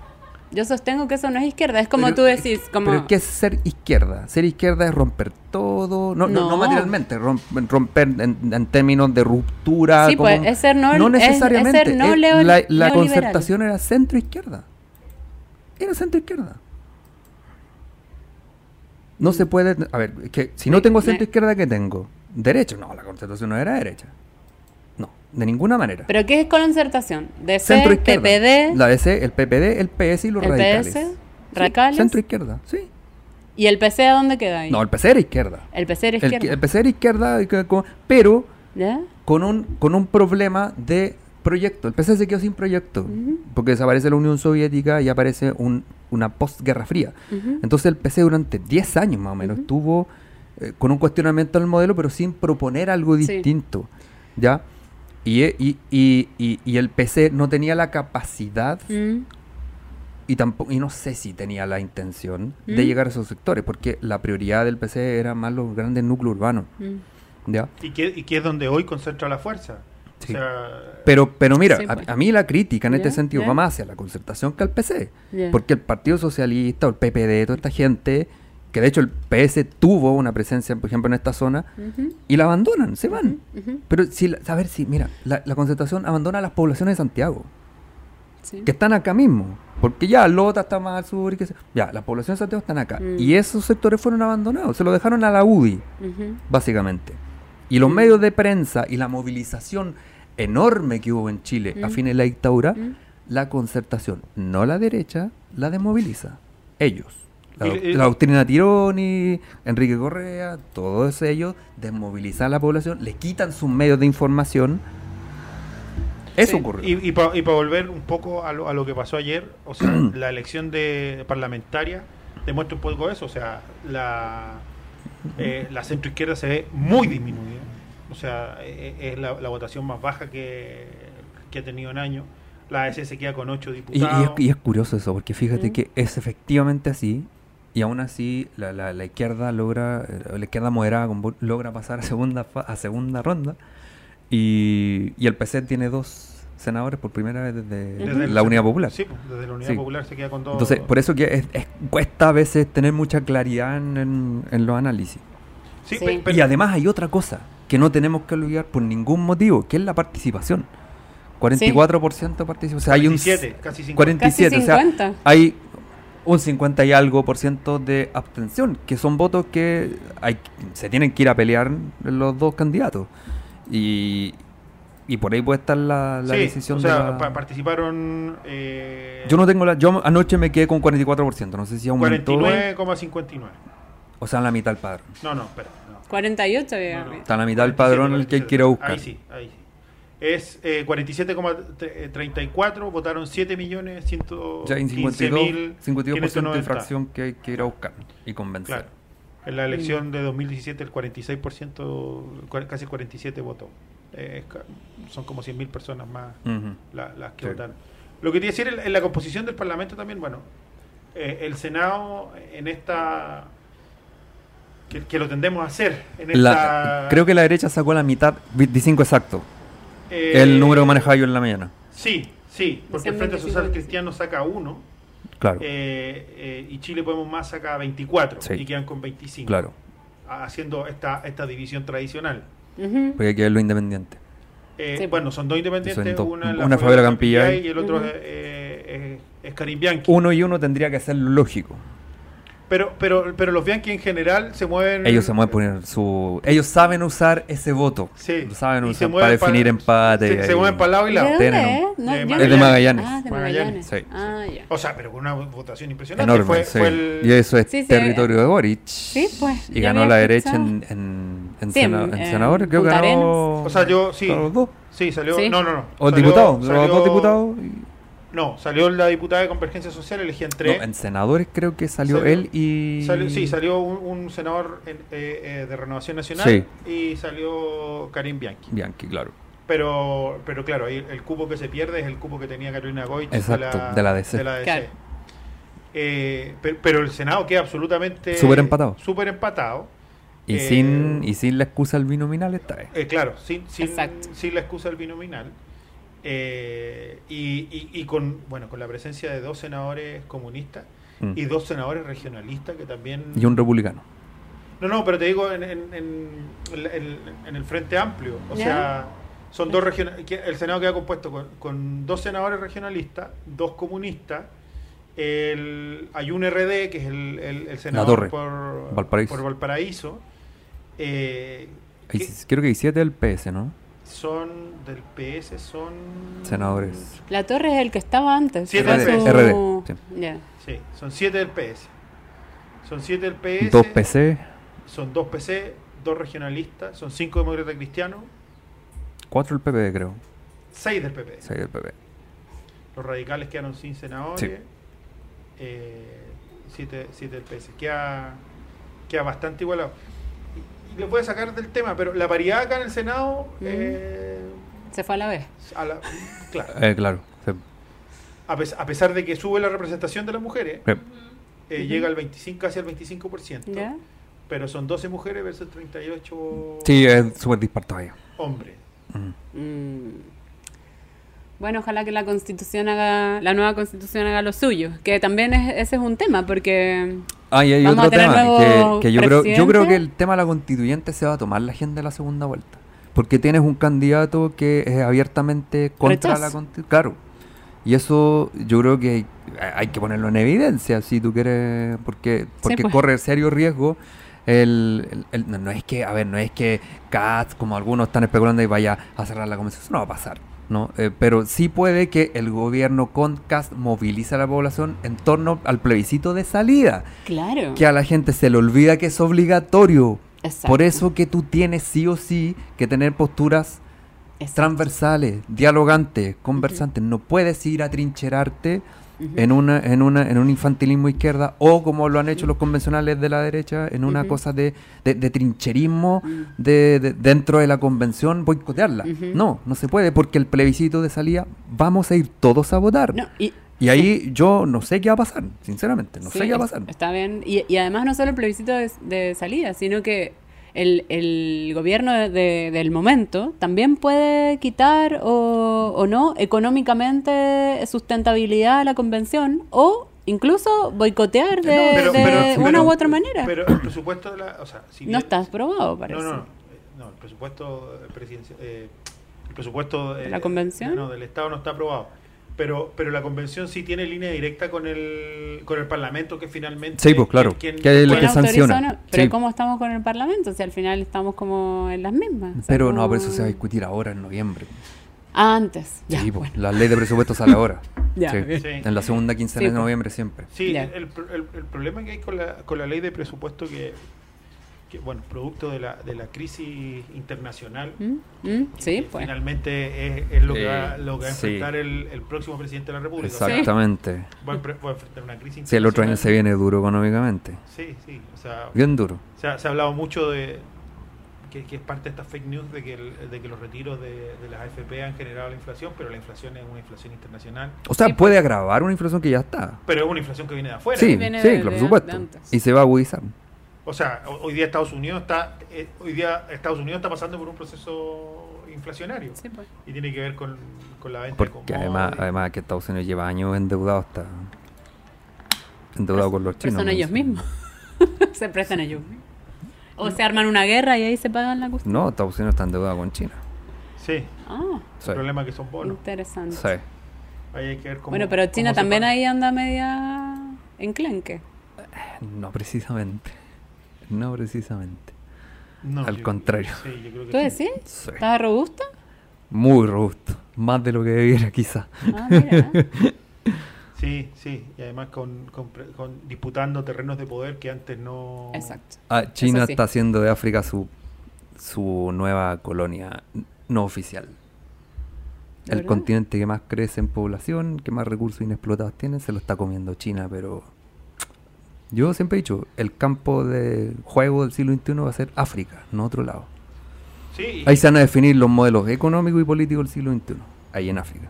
Yo sostengo que eso no es izquierda. Es como Pero- tú decís, como... Pero ¿qué es ser izquierda? Ser izquierda es romper todo, no, no. no No. materialmente, rom- romper en, en términos de ruptura. Sí, pues, es ser no- es- es necesariamente. ser no leo- la, concertación era centro-izquierda. Era centro-izquierda. No se puede. A ver, es que si no tengo centro-izquierda, ¿qué tengo? ¿Derecho? No, la concertación no era derecha. De ninguna manera. ¿Pero qué es concertación? DC, Centro-izquierda. PPD, La DC, el PPD, el PS y los el radicales. PS, Sí, radicales. Centro-izquierda, sí. ¿Y el PC a dónde queda ahí? No, el PC era izquierda. el PC era izquierda. el PC era izquierda, pero ¿Ya? con un, con un problema de proyecto. El PC se quedó sin proyecto, porque desaparece la Unión Soviética y aparece un, una postguerra fría. Entonces el PC durante 10 años más o menos estuvo eh, con un cuestionamiento del modelo, pero sin proponer algo Sí. distinto. ¿Ya? Y, e- y, y, y- y el PC no tenía la capacidad Mm. y tampoco y no sé si tenía la intención ¿Mm? de llegar a esos sectores, porque la prioridad del PC era más los grandes núcleos urbanos. Mm. ¿Ya? Y que, y que es donde hoy concentra la fuerza. Sí. O sea, Pero, pero mira, Sí, a, pues. a mí la crítica en este sentido va más hacia la concertación que al PC. Porque el Partido Socialista o el PPD, toda esta gente, que de hecho el PS tuvo una presencia, por ejemplo, en esta zona, y la abandonan, se van. Pero si, a ver si, mira, la, la concertación abandona a las poblaciones de Santiago, Sí. que están acá mismo. Porque ya Lota está más al sur y que se- Ya, las poblaciones de Santiago están acá. Mm. Y esos sectores fueron abandonados, se lo dejaron a la UDI básicamente. Y los medios de prensa y la movilización enorme que hubo en Chile a Mm. fines de la dictadura, Mm. la concertación, no la derecha, la desmoviliza. Ellos. La, Y- la doctrina Tironi, Enrique Correa, todos ellos desmovilizan a la población, le quitan sus medios de información. Eso Sí, ocurrió. Y, y para volver un poco a lo, a lo que pasó ayer, o sea, la elección de parlamentaria demuestra un poco eso, o sea, la, eh, la centroizquierda se ve muy disminuida, o sea, eh, es la, la votación más baja que, que ha tenido en años, la AS se queda con ocho Y, y es, diputados. y es curioso eso, porque fíjate Mm. que es efectivamente así, y aún así la, la- la izquierda logra, eh, la izquierda moderada logra pasar a segunda fa- a segunda ronda, y, y el PC tiene dos senadores por primera vez desde, Desde el- la Unidad Popular. Sí, pues, desde la Unidad Sí. Popular se queda con dos. Entonces, por eso que es- es- cuesta a veces tener mucha claridad en, en- en los análisis. Sí, Sí. pe- pero- y además hay otra cosa que no tenemos que olvidar por ningún motivo, que es la participación. 44% de participación. O sea, hay un 47, casi 50. 47, Casi o sea, 50. hay un 50 y algo por ciento de abstención, que son votos que hay, se tienen que ir a pelear los dos candidatos. Y, y por ahí puede estar la, la Sí, decisión o sea, de la- pa- participaron. Eh, Yo no tengo la... Yo anoche me quedé con 44%, no sé si aumentó. 49,59. O sea, la mitad del padrón. No, no, espera. no. 48 había No, no. Está la mitad del padrón el que 47. buscar. Ahí sí, ahí sí. Es eh, 47,34, votaron 7 millones Ya hay 115 mil 52%, 52 de 590. infracción que hay que ir a buscar y convencer. Claro. En la elección de 2017 el 46%, cua- casi 47 votó. Eh, son como 100.000 personas más la- las que Sí. votaron. Lo que quería decir en, en la composición del Parlamento también, bueno, eh, el Senado en esta... Que, que lo tendemos a hacer en La- esta... creo que la derecha sacó la mitad, 25 exacto. Eh, el número que manejaba yo en la mañana. Sí, sí, porque el Frente 25, Social 25. Cristiano saca uno Claro, eh, eh, y Chile Podemos Más saca 24 Sí. y quedan con 25. claro. Haciendo esta, esta división tradicional. Porque hay que verlo independiente. Eh, Sí. bueno, son dos independientes, Son dos. una, Una Fabiola Campillay. y el otro es, eh, es- es Karim Bianchi. Uno y uno tendría que ser lo lógico. Pero, pero, pero los Bianchi en general se mueven. Ellos se mueven poner su. Ellos saben usar ese voto. Sí. Lo saben usar para definir pa- empate. Se, se mueven para lado y ¿De lado. dónde Tienen es? de Magallanes. no- Es de Magallanes. Ah, de Magallanes. Sí. Ah, ya. O sea, pero con una votación impresionante. Enorme, fue, sí. fue el, Y eso es Sí, sí, territorio de Boric. Sí, pues, Y ganó la derecha en, en, en, Sí, sena- en- en en senadores. Creo que ganó. O sea, yo sí. los dos. Sí, salió. No, no, no. O diputados. Los salió- dos diputados. y- No, salió la diputada de Convergencia Social, elegían tres. No, en senadores creo que salió, Salió- él y. Salió- sí, salió un, un senador en- eh, eh, de Renovación Nacional Sí. y salió Karim Bianchi. Bianchi, claro. Pero, pero claro, el cupo que se pierde es el cupo que tenía Carolina Goich Exacto, de la DC. de la DC. Claro. Eh, pero, pero el Senado queda absolutamente... Súper empatado. Súper empatado. Y, Eh, sin, y sin la excusa del binominal esta vez. Eh, claro, sin, sin, sin la excusa del binominal. Eh, y, y- y con bueno con la presencia de dos senadores comunistas Mm. y dos senadores regionalistas que también... Y un republicano. No, no, pero te digo en, en- en- en- en el Frente Amplio. O sea, son dos regionales. El Senado queda compuesto con, con dos senadores regionalistas, dos comunistas. El, hay un RD, que es el, el, el senador por Valparaíso. por Valparaíso, eh, que creo que hay siete del PS, ¿no? Son del PS, son. Senadores. La torre es el que estaba antes. Siete del su- PS. RD, sí. Ya. Sí, son siete del PS. Son siete del PS. Dos PC, Son dos PC, dos regionalistas, son cinco demócratas cristianos, cuatro del PP, creo. seis del PP. Seis del PP. Los radicales quedaron sin senadores. Sí. eh, siete, siete del PS. Queda, queda bastante igualado. Voy a sacar del tema, pero la paridad acá en el Senado. Mm. eh, Se fue a la vez. a la- claro. Eh, claro. sí. A, pes- a pesar de que sube la representación de las mujeres, Sí. eh, llega al 25, casi al 25%. ¿Ya? Pero son 12 mujeres versus 38 Sí, es súper disparado ahí. hombres. Mm. Mm. Bueno, ojalá que la constitución haga, la nueva constitución haga lo suyo. Que también es, ese es un tema, porque Ah, y hay Vamos otro tema, que, que yo, creo, yo creo que el tema de la constituyente se va a tomar la agenda de la segunda vuelta. Porque tienes un candidato que es abiertamente contra Rechazo. la constitución. Claro. Y eso yo creo que hay, hay que ponerlo en evidencia si tú quieres, porque, porque pues. corre serio riesgo. El, el- el- no, no es que, a ver, no es que Katz, como algunos están especulando, y vaya a cerrar la convención. Eso no va a pasar. ¿No? Eh, pero sí puede que el gobierno con Katz movilice a la población en torno al plebiscito de salida claro. que a la gente se le olvida que es obligatorio. Exacto. Por eso que tú tienes sí o sí que tener posturas Exacto. transversales, dialogantes, conversantes. No puedes ir a trincherarte En una, en una, en un infantilismo izquierda o como lo han hecho los convencionales de la derecha, en una cosa de, de, de trincherismo de, de- dentro de la convención, boicotearla. No, no se puede, porque el plebiscito de salida vamos a ir todos a votar. No, y, Y ahí yo no sé qué va a pasar, sinceramente, no Sí, sé qué va a pasar. Está bien. Y, y además no solo el plebiscito de, de salida, sino que el, el gobierno de- de- del momento también puede quitar o, o no económicamente sustentabilidad a la convención o incluso boicotear de, Pero- de pero- una pero- u otra manera. Pero el presupuesto de la. O sea, si no bien- está aprobado, parece. No, no, no. eh, No, el presupuesto presidencial. eh, el presupuesto ¿De la convención? No, del Estado no está aprobado. Pero, pero la convención sí tiene línea directa con el, con el Parlamento que finalmente. Sí, pues, claro, quien- que es el ¿Quién que sanciona. no? Pero Sí. ¿cómo estamos con el Parlamento? Si al final estamos como en las mismas. O sea, Pero no, como- pero eso se va a discutir ahora en noviembre. Ah, antes. Ya, sí, pues, bueno. la ley de presupuesto sale ahora. Ya, Sí. En la segunda quincena Sí, de pues. noviembre siempre. Sí, el, el- el problema que hay con la, con la ley de presupuesto que, que, bueno, producto de la, de la crisis internacional, ¿Mm? ¿Mm? Sí, que pues. finalmente es, es lo, que va, Eh, lo que va a sí. enfrentar el, el próximo presidente de la República. O sea, Exactamente. va, a, enfre- va a enfrentar una crisis Si el otro año se internacional. viene duro económicamente. Sí, sí. O sea, Bien duro. se ha, se ha hablado mucho de que, que es parte de esta fake news de que, el- de que los retiros de, de las AFP han generado la inflación, pero la inflación es una inflación internacional. O sea, Sí, puede agravar una inflación que ya está. Pero es una inflación que viene de afuera. Sí, Viene sí, de- por de- supuesto. Y se va a agudizar. O sea, ho- hoy día Estados Unidos está eh, hoy día Estados Unidos está pasando por un proceso inflacionario Sí, pues. y tiene que ver con, con la venta Porque de además, que Estados Unidos lleva años endeudado hasta... Endeudado con los chinos. son ¿no? ellos mismos. se prestan ellos mismos. O se arman una guerra y ahí se pagan la cuestión. No, Estados Unidos está endeudado con China. Sí, Ah, Sí. el problema es que son bonos. interesante. Sí. Ahí hay que ver cómo bueno, pero China también ahí anda media enclenque. No precisamente. No precisamente. No, al yo- contrario. sí, yo creo que ¿Tú sí. decís? Sí. ¿Estás robusta? Muy robusto. Más de lo que debiera quizá. Ah, mira. Sí, sí, y además con, con disputando terrenos de poder que antes no Exacto. Ah, China sí. está haciendo de África su, su nueva colonia no oficial. ¿De El verdad? continente que más crece en población, que más recursos inexplotados tiene, se lo está comiendo China, pero yo siempre he dicho, el campo de juego del siglo XXI va a ser África, no otro lado. Sí, Ahí se van a definir los modelos económicos y políticos del siglo XXI, ahí en África.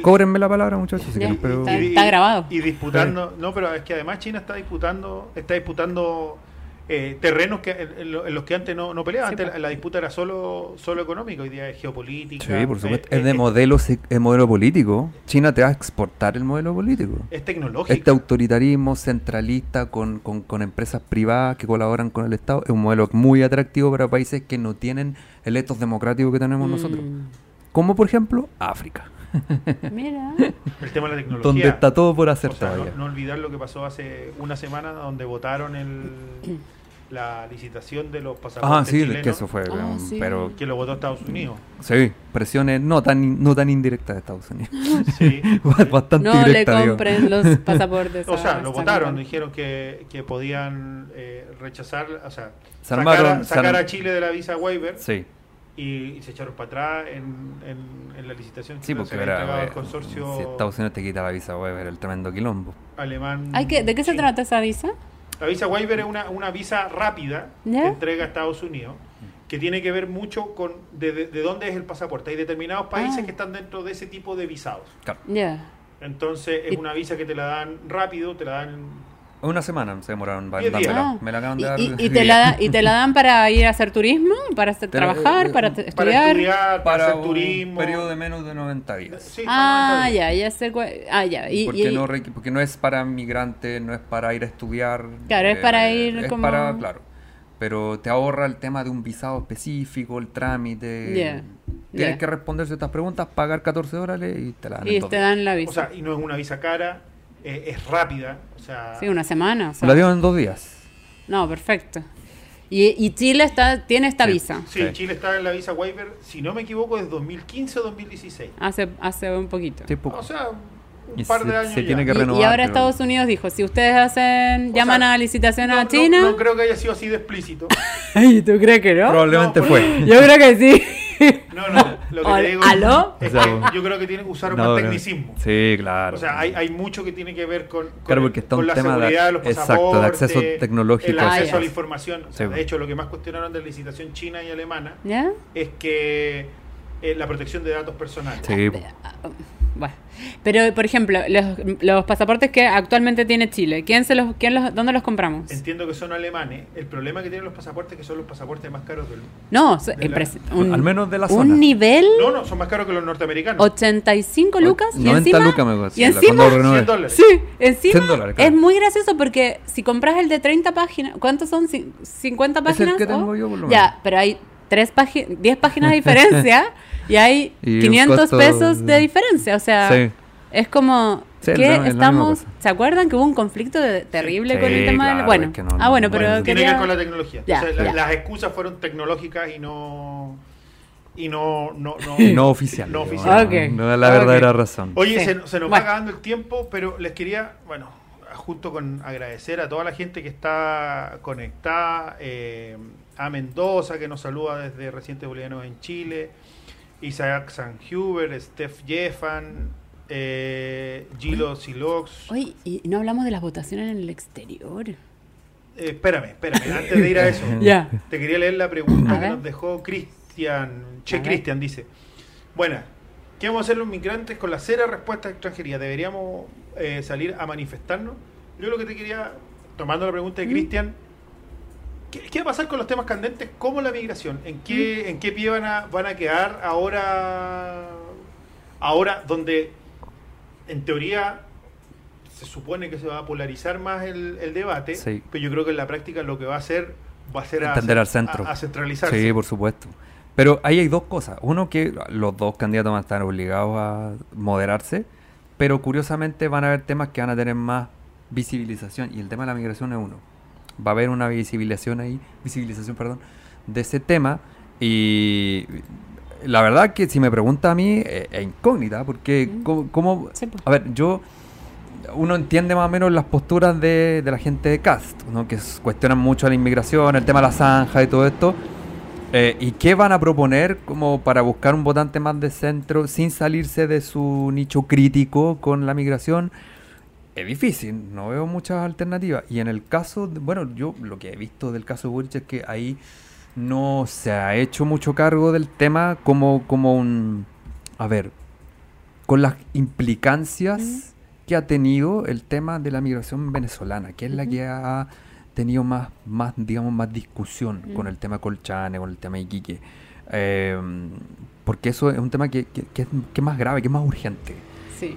Cóbrenme la palabra, muchachos, si Ya, quieren, pero... está- está grabado. Y disputando, no, pero es que además China está disputando, está disputando eh, terrenos que en, en lo- en los que antes no, no peleaba. Sí, Antes la, la disputa era solo, solo económica, hoy día es geopolítica. Sí, por supuesto. eh, es de eh, modelo, es modelo político. China te va a exportar el modelo político. es tecnológica. Este autoritarismo centralista con, con- con empresas privadas que colaboran con el Estado es un modelo muy atractivo para países que no tienen el etos democrático que tenemos nosotros. Mm. Como por ejemplo África, Mira. el tema de la tecnología. donde está todo por hacer O sea, no, todavía. no olvidar lo que pasó hace una semana donde votaron el, la licitación de los pasaportes Ah, sí, chilenos, que eso fue, Ah, um, sí. pero que lo votó Estados Unidos. sí, presiones no tan no tan indirectas de Estados Unidos. Sí. Bastante No le digo. compren los pasaportes. O sea, lo votaron, dijeron que, que podían eh, rechazar, o sea, Se sacar, armaron- a, sacar Chile de la visa waiver Sí, y, y se echaron para atrás en, en, en la licitación que sí, porque era, al eh, consorcio si Estados Unidos te quita la visa era el tremendo quilombo. alemán. Ay, ¿qué- ¿De qué se trata esa visa? La visa waiver es una, una visa rápida ¿Ya? que entrega a Estados Unidos que tiene que ver mucho con de, de- de dónde es el pasaporte. Hay determinados países Ah. que están dentro de ese tipo de visados. Ya. Entonces es una visa que te la dan rápido, te la dan Una semana se demoraron para. Ah. Me la acaban Y, de dar. y- te la da- y te la dan para ir a hacer turismo, para hacer- trabajar, eh, para te- para estudiar. estudiar, para, para hacer un turismo. periodo de menos de 90 días. Sí, Ah, 90 días. ya, ya sé Ah, ya. Y, porque, y- no, porque no es para migrantes, no es para ir a estudiar. eh, Claro, es para ir es como- para, claro. Pero te ahorra el tema de un visado específico, el trámite. Ya, Tienes ya. que responder ciertas preguntas, pagar 14 dólares y te la dan. y te dan la O visa. sea, y no es una visa cara, eh, es rápida. O sea, sí, una semana. o sea. La dieron en dos días. No, perfecto. Y, y Chile está, tiene esta Sí. visa. sí, Sí. Chile está en la visa waiver, si no me equivoco, desde 2015 o 2016. Hace, hace un poquito. Sí, poco. O sea, un Y par de se- años se ya. tiene que Y- y, renovar, ahora pero- Estados Unidos dijo, si ustedes hacen, O llaman sea, a licitación No, a China. No, creo que haya sido así de explícito. Ay, ¿Tú crees que no? Probablemente No, fue. Yo creo que sí. No, no, lo que te digo ¿aló? es que yo creo que tiene que usar No, más no. tecnicismo. Sí, claro. O sea, hay, hay mucho que tiene que ver con, con, Claro, el- porque está con un la tema seguridad de los exacto, de pasaportes, acceso tecnológico. el Ah, acceso a la información. O sea, Sí. de hecho, lo que más cuestionaron de la licitación china y alemana ¿Ya? es que eh, la protección de datos personales. Sí, po. Bueno. Pero, por ejemplo, los, los pasaportes que actualmente tiene Chile, ¿quién se los, quién los, ¿dónde los compramos? Entiendo que son alemanes. El problema que tienen los pasaportes es que son los pasaportes más caros del mundo. No, De la- un, Al menos de la un zona. nivel No, no, son más caros que los norteamerinos. 85 lucas y 90 encima, lucas me costó, y encima cuando renové. 100 dólares. Sí, encima 100 dólares, claro. es muy gracioso porque si compras el de 30 páginas, ¿cuántos son? Cin- ¿50 Es el páginas? que tengo Oh, yo, por lo Ya, menos. pero hay tres páginas, 10 páginas de diferencia y hay Y un 500 costo pesos de diferencia. O sea, Sí. es como Sí, que es estamos... ¿Se acuerdan que hubo un conflicto de- terrible con el tema del... Bueno, es que no- ah, no- bueno, no pero Tiene que quería- ver con la tecnología. Ya, O sea, la-. Las excusas fueron tecnológicas y no. Y no. No, no, Y no oficial. No oficial. No es la verdadera razón. Oye, Sí. se, se nos Bueno. va acabando el tiempo, pero les quería, bueno, justo con agradecer a toda la gente que está conectada, eh, a Mendoza, que nos saluda desde Recientes Bolivianos en Chile, Isaac Sanhuber, Steph Jeffan, eh, Gilo Silox. Oye, y no hablamos de las votaciones en el exterior. Eh, espérame, espérame, antes de ir a eso, Ya. te quería leer la pregunta A que ver. nos dejó Cristian. Che, A. Cristian dice: Buena, ¿qué vamos a hacer los migrantes con la cera respuesta de extranjería? ¿Deberíamos eh, salir a manifestarnos? Yo lo que te quería, tomando la pregunta de Mm. ¿Qué, qué va a pasar con los temas candentes como la migración? ¿En Mm. qué, en qué pie van a, van a quedar ahora, ahora donde en teoría se supone que se va a polarizar más el, el debate, Sí. pero yo creo que en la práctica lo que va a hacer va a ser a, Entender al cen- centro. a, a centralizarse. Sí, por supuesto. Pero ahí hay dos cosas. Uno, que los dos candidatos van a estar obligados a moderarse, pero curiosamente van a haber temas que van a tener más visibilización, y el tema de la migración es uno. Va a haber una visibilización ahí, visibilización, perdón, de ese tema, y la verdad que si me pregunta a mí, eh, es incógnita, porque Mm. ¿cómo, cómo- Sí, pues. a ver, yo uno entiende más o menos las posturas de, de la gente de Cast, ¿no? que cuestionan mucho a la inmigración, el tema de la zanja y todo esto. Eh, ¿Y qué van a proponer como para buscar un votante más de centro sin salirse de su nicho crítico con la migración? Es difícil, no veo muchas alternativas. Y en el caso, de- bueno, yo lo que he visto del caso de Boric es que ahí no se ha hecho mucho cargo del tema como, como un... A ver, con las implicancias que ha tenido el tema de la migración venezolana, que es la que ha tenido más, más digamos, más discusión con el tema Colchane, con el tema Iquique. Eh, porque eso es un tema que, que, es, más grave, que es más urgente.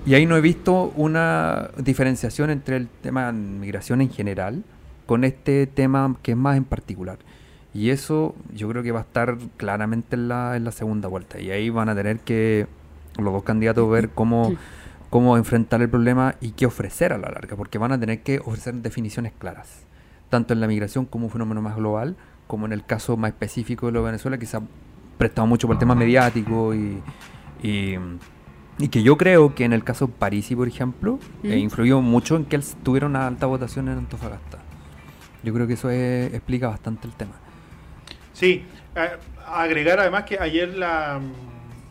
Y ahí no he visto una diferenciación entre el tema de migración en general con este tema que es más en particular. Y eso yo creo que va a estar claramente en la, en la segunda vuelta. Y ahí van a tener que los dos candidatos ver cómo, cómo enfrentar el problema y qué ofrecer a la larga, porque van a tener que ofrecer definiciones claras, tanto en la migración como un fenómeno más global, como en el caso más específico de lo de Venezuela, que se ha prestado mucho por el tema mediático y y que yo creo que en el caso de Parisi, por ejemplo, eh, influyó mucho en que él tuviera una alta votación en Antofagasta. Yo creo que eso explica bastante el tema. Sí, agregar además que ayer la,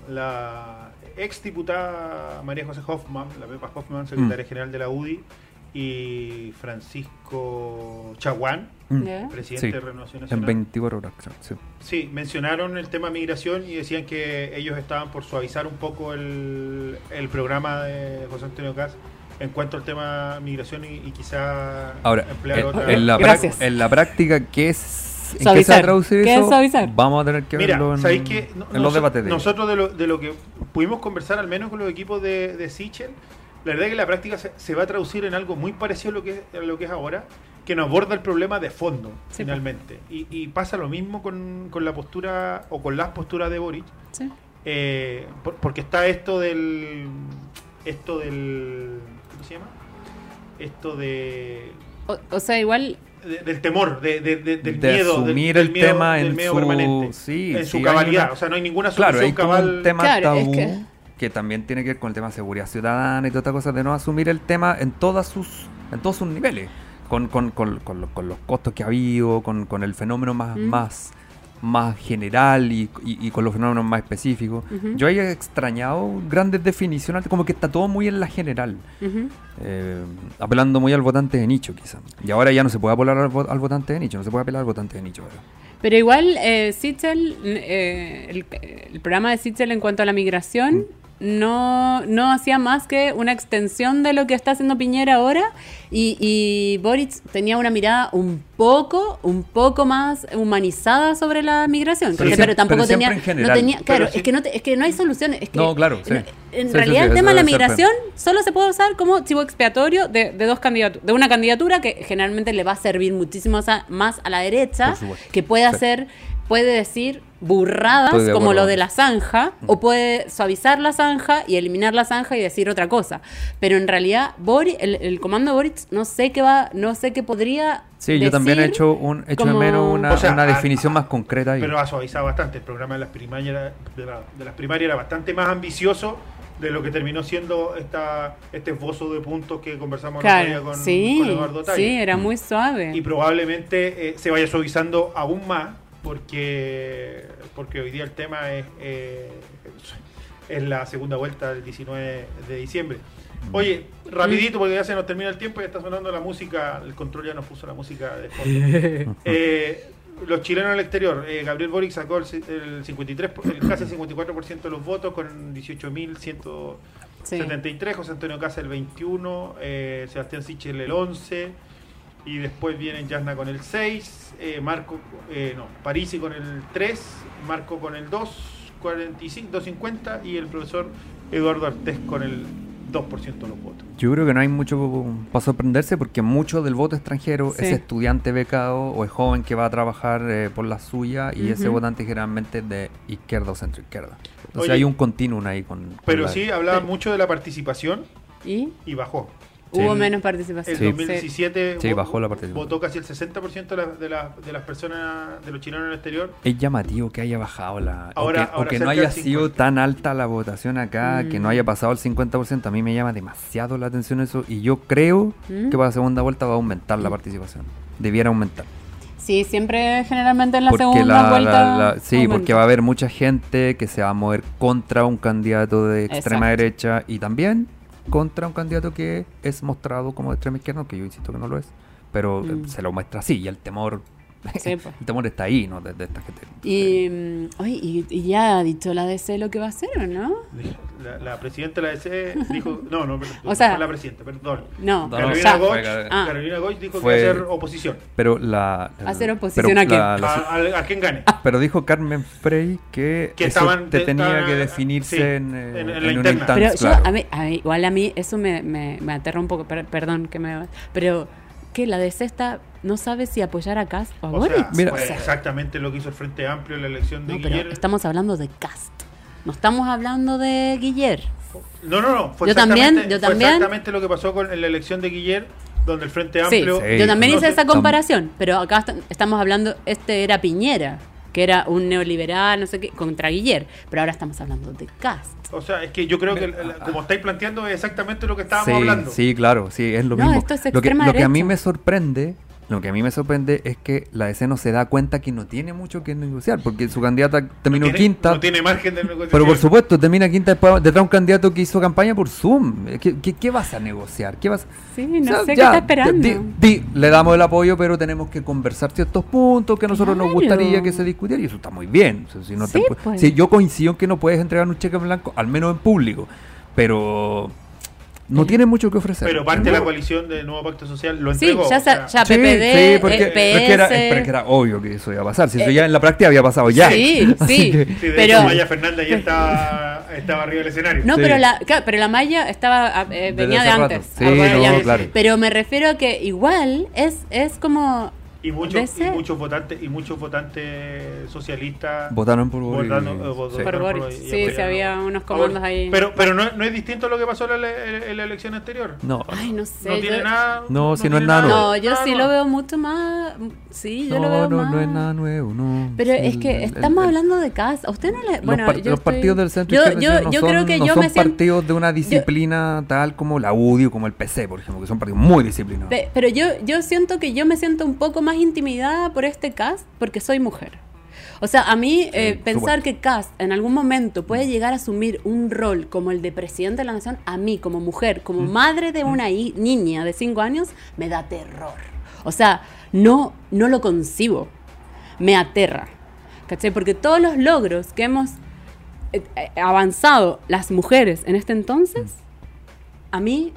la ex diputada María José Hoffman, la Pepa Hoffman, secretaria mm. general de la UDI, y Francisco Chaguán, mm. presidente de Renovación Nacional. En 24 horas, sí. sí. mencionaron el tema migración y decían que ellos estaban por suavizar un poco el, el programa de José Antonio Cas en cuanto al tema migración y, quizá Ahora, emplear en, otra... En la, en la práctica, ¿qué es ¿En qué se va a traducir eso? Vamos a tener que verlo en, en los debates. nosotros de lo, de lo, que pudimos conversar, al menos con los equipos de, de Sichel, la verdad es que la práctica se, va a traducir en algo muy parecido a lo que, es, lo que es ahora, que nos aborda el problema de fondo, finalmente. Y, pasa lo mismo con, la postura o con las posturas de Boric, eh, porque está esto del... Esto del... ¿Cómo se llama? Esto de... O, sea, igual del temor, de, del miedo, asumir el tema en su, permanente, en su cabalidad. O sea, no hay ninguna solución cabal. Un tema que también tiene que ver con el tema de seguridad ciudadana y todas estas cosas, de no asumir el tema en todas sus, en todos sus niveles, con, con, con, con los costos que ha habido, con, el fenómeno más, mm. más, más general y, y, con los fenómenos más específicos. Yo he extrañado grandes definiciones, como que está todo muy en la general, eh, apelando muy al votante de nicho quizá. Y ahora ya no se puede apelar al, votante de nicho, no se puede apelar al votante de nicho. Pero igual, eh, Sitzel, eh, el, el, programa de Sitzel en cuanto a la migración... No, no hacía más que una extensión de lo que está haciendo Piñera ahora. Y, y Boric tenía una mirada un poco, un poco más humanizada sobre la migración. Pero, tampoco tenía, no tenía, claro, es que no es que no hay soluciones. Es que, no, claro, En, realidad el tema de la migración solo se puede usar como chivo expiatorio de, de dos de una candidatura que generalmente le va a servir muchísimo más a la derecha, que puede hacer, puede decir burradas como lo de la zanja, o puede suavizar la zanja y eliminar la zanja y decir otra cosa. Pero en realidad, Boris, el, comando de Boris, no sé qué va, no sé qué podría. Sí, yo también he hecho un hecho de menos una, una definición más concreta. Pero ha suavizado bastante. El programa de las primarias, de, las primarias era bastante más ambicioso de lo que terminó siendo esta, este esbozo de puntos que conversamos con, sí, Eduardo Sí, era muy suave. Y probablemente eh, se vaya suavizando aún más porque, porque hoy día el tema es, eh, es la segunda vuelta del 19 de diciembre. Oye, rapidito porque ya se nos termina el tiempo, ya está sonando la música, el control ya nos puso la música de fondo. Eh, los chilenos en el exterior, eh, Gabriel Boric sacó el, 53, casi el 54% de los votos con 18.173, José Antonio Casa el 21, Sebastián Sichel el 11 y después vienen Yasna con el 6, eh, Marco, eh, no, Parisi con el 3, Marco con el 2, 45, 250 y el profesor Eduardo Artés con el 2% de los votos. Yo creo que no hay mucho para sorprenderse porque mucho del voto extranjero es estudiante becado o es joven que va a trabajar eh, por la suya y ese votante generalmente es de izquierda o centro izquierda. Entonces hay un continuum ahí con... pero sí, hablaba mucho de la participación ¿Y? y bajó. Hubo menos participación. En 2017 sí, bajó la participación. votó casi el 60% de, la, de, la, de, las personas, de los chilenos en el exterior. Es llamativo que haya bajado la... Ahora, o que, no haya sido tan alta la votación acá, que no mm. haya pasado el 50%. A mí me llama demasiado la atención eso y yo creo mm. que para la segunda vuelta va a aumentar la mm. participación. Debiera aumentar. Sí, siempre generalmente en la segunda vuelta. sí, porque va a haber mucha gente que se va a mover contra un candidato de extrema derecha y también contra un candidato que es mostrado como de extrema izquierda, que yo insisto que no lo es, pero mm. se lo muestra así y el temor Sí, pues. el temor está ahí, ¿no? De, de estas que te- Y, mm, oye, y, y ya ha dicho la DC lo que va a hacer, ¿o no? La, la presidenta de la DC dijo. No, no, perdón, O sea- fue la presidenta, perdón. No, No, Carolina ya. Goch, Ah. Carolina Goch dijo Fue- que va a hacer oposición. Pero la... la- ¿Hacer pero oposición a la- A, a- a quien gane. pero dijo Carmen Frey que, Que eso estaban- te te- tenía estaban- que definirse sí, en, eh, en- en la en una interna. instancia. Pero yo, a mí, a mí- igual a mí eso me, me, me aterra un poco, per- perdón que me... Pero que la DC está, no sabe si apoyar a Cast o a O Boric. sea, Mira. fue exactamente lo que hizo el Frente Amplio en la elección de No, pero estamos hablando de Cast. No estamos hablando de Guiller. No, no, no. Fue Yo también, yo fue también. exactamente lo que pasó con en la elección de Guiller, donde el Frente Amplio. Sí, yo también no hice se- esa comparación, pero acá est- estamos hablando, este era Piñera, que era un neoliberal, no sé qué, contra Guiller, pero ahora estamos hablando de Cast. O sea, es que yo creo que el- como estáis planteando es exactamente lo que estábamos sí, hablando. Sí, claro, sí, es lo No, mismo. esto es lo, que, lo que a mí me sorprende, lo que a mí me sorprende es que la DC no se da cuenta que no tiene mucho que negociar, porque su candidata terminó no tiene, quinta. No tiene margen de negociación. Pero por supuesto, termina quinta después, detrás de un candidato que hizo campaña por Zoom. ¿Qué, qué, qué vas a negociar? ¿Qué vas Sí, no O sea, sé qué ya, está esperando. di- di- le damos el apoyo, pero tenemos que conversar ciertos puntos que a nosotros nos gustaría que se discutieran y eso está muy bien. O sea, si no te Sí, pues. si yo coincido en que no puedes entregar un cheque en blanco, al menos en público, pero no tiene mucho que ofrecer. Pero parte de la coalición de Nuevo Pacto Social lo Sí, entregó. ya, o sa- sea, ya Sí, PPD, sí, porque, eh, pero es que era, PS. pero es que era obvio que eso iba a pasar. Si eso Eh, ya en la práctica había pasado ya. Sí, sí. que- sí, de pero- hecho, Maya Fernández ya estaba, estaba arriba del escenario. No, Sí. pero la, claro, pero la malla estaba ah, eh, venía de antes. Sí, no, ya. claro. Pero me refiero a que igual es, es como Y muchos, y muchos votantes y muchos votantes socialistas Votaron por Boric. votando, eh, vot- Sí. Por votaron y Sí, sí, había unos comandos ahí. Pero, pero no, no es distinto a lo que pasó en la, en- en la elección anterior. No. Ay, no sé. no yo- tiene nada. No, si no es nada nuevo. No, yo nada sí nuevo. lo veo mucho más. Sí, yo no, lo veo no, más. no es nada nuevo, no. Pero Sí, es que el- estamos el- hablando de casa. A usted no le. Los, Bueno, par- yo los estoy- partidos del centro yo, yo, no yo son, creo que no yo son me siento. partidos de una disciplina tal como la UDI o como el PC, por ejemplo, que son partidos muy disciplinados. Pe- Pero yo, yo siento que yo me siento un poco más intimidada por este cast porque soy mujer. O sea, a mí eh, pensar que Cast en algún momento puede llegar a asumir un rol como el de presidente de la nación, a mí como mujer, como Mm. madre de una hi- niña de 5 años, me da terror. O sea, no, no lo concibo. Me aterra. ¿Cachai? Porque todos los logros que hemos eh, eh, avanzado las mujeres en este entonces, Mm. a mí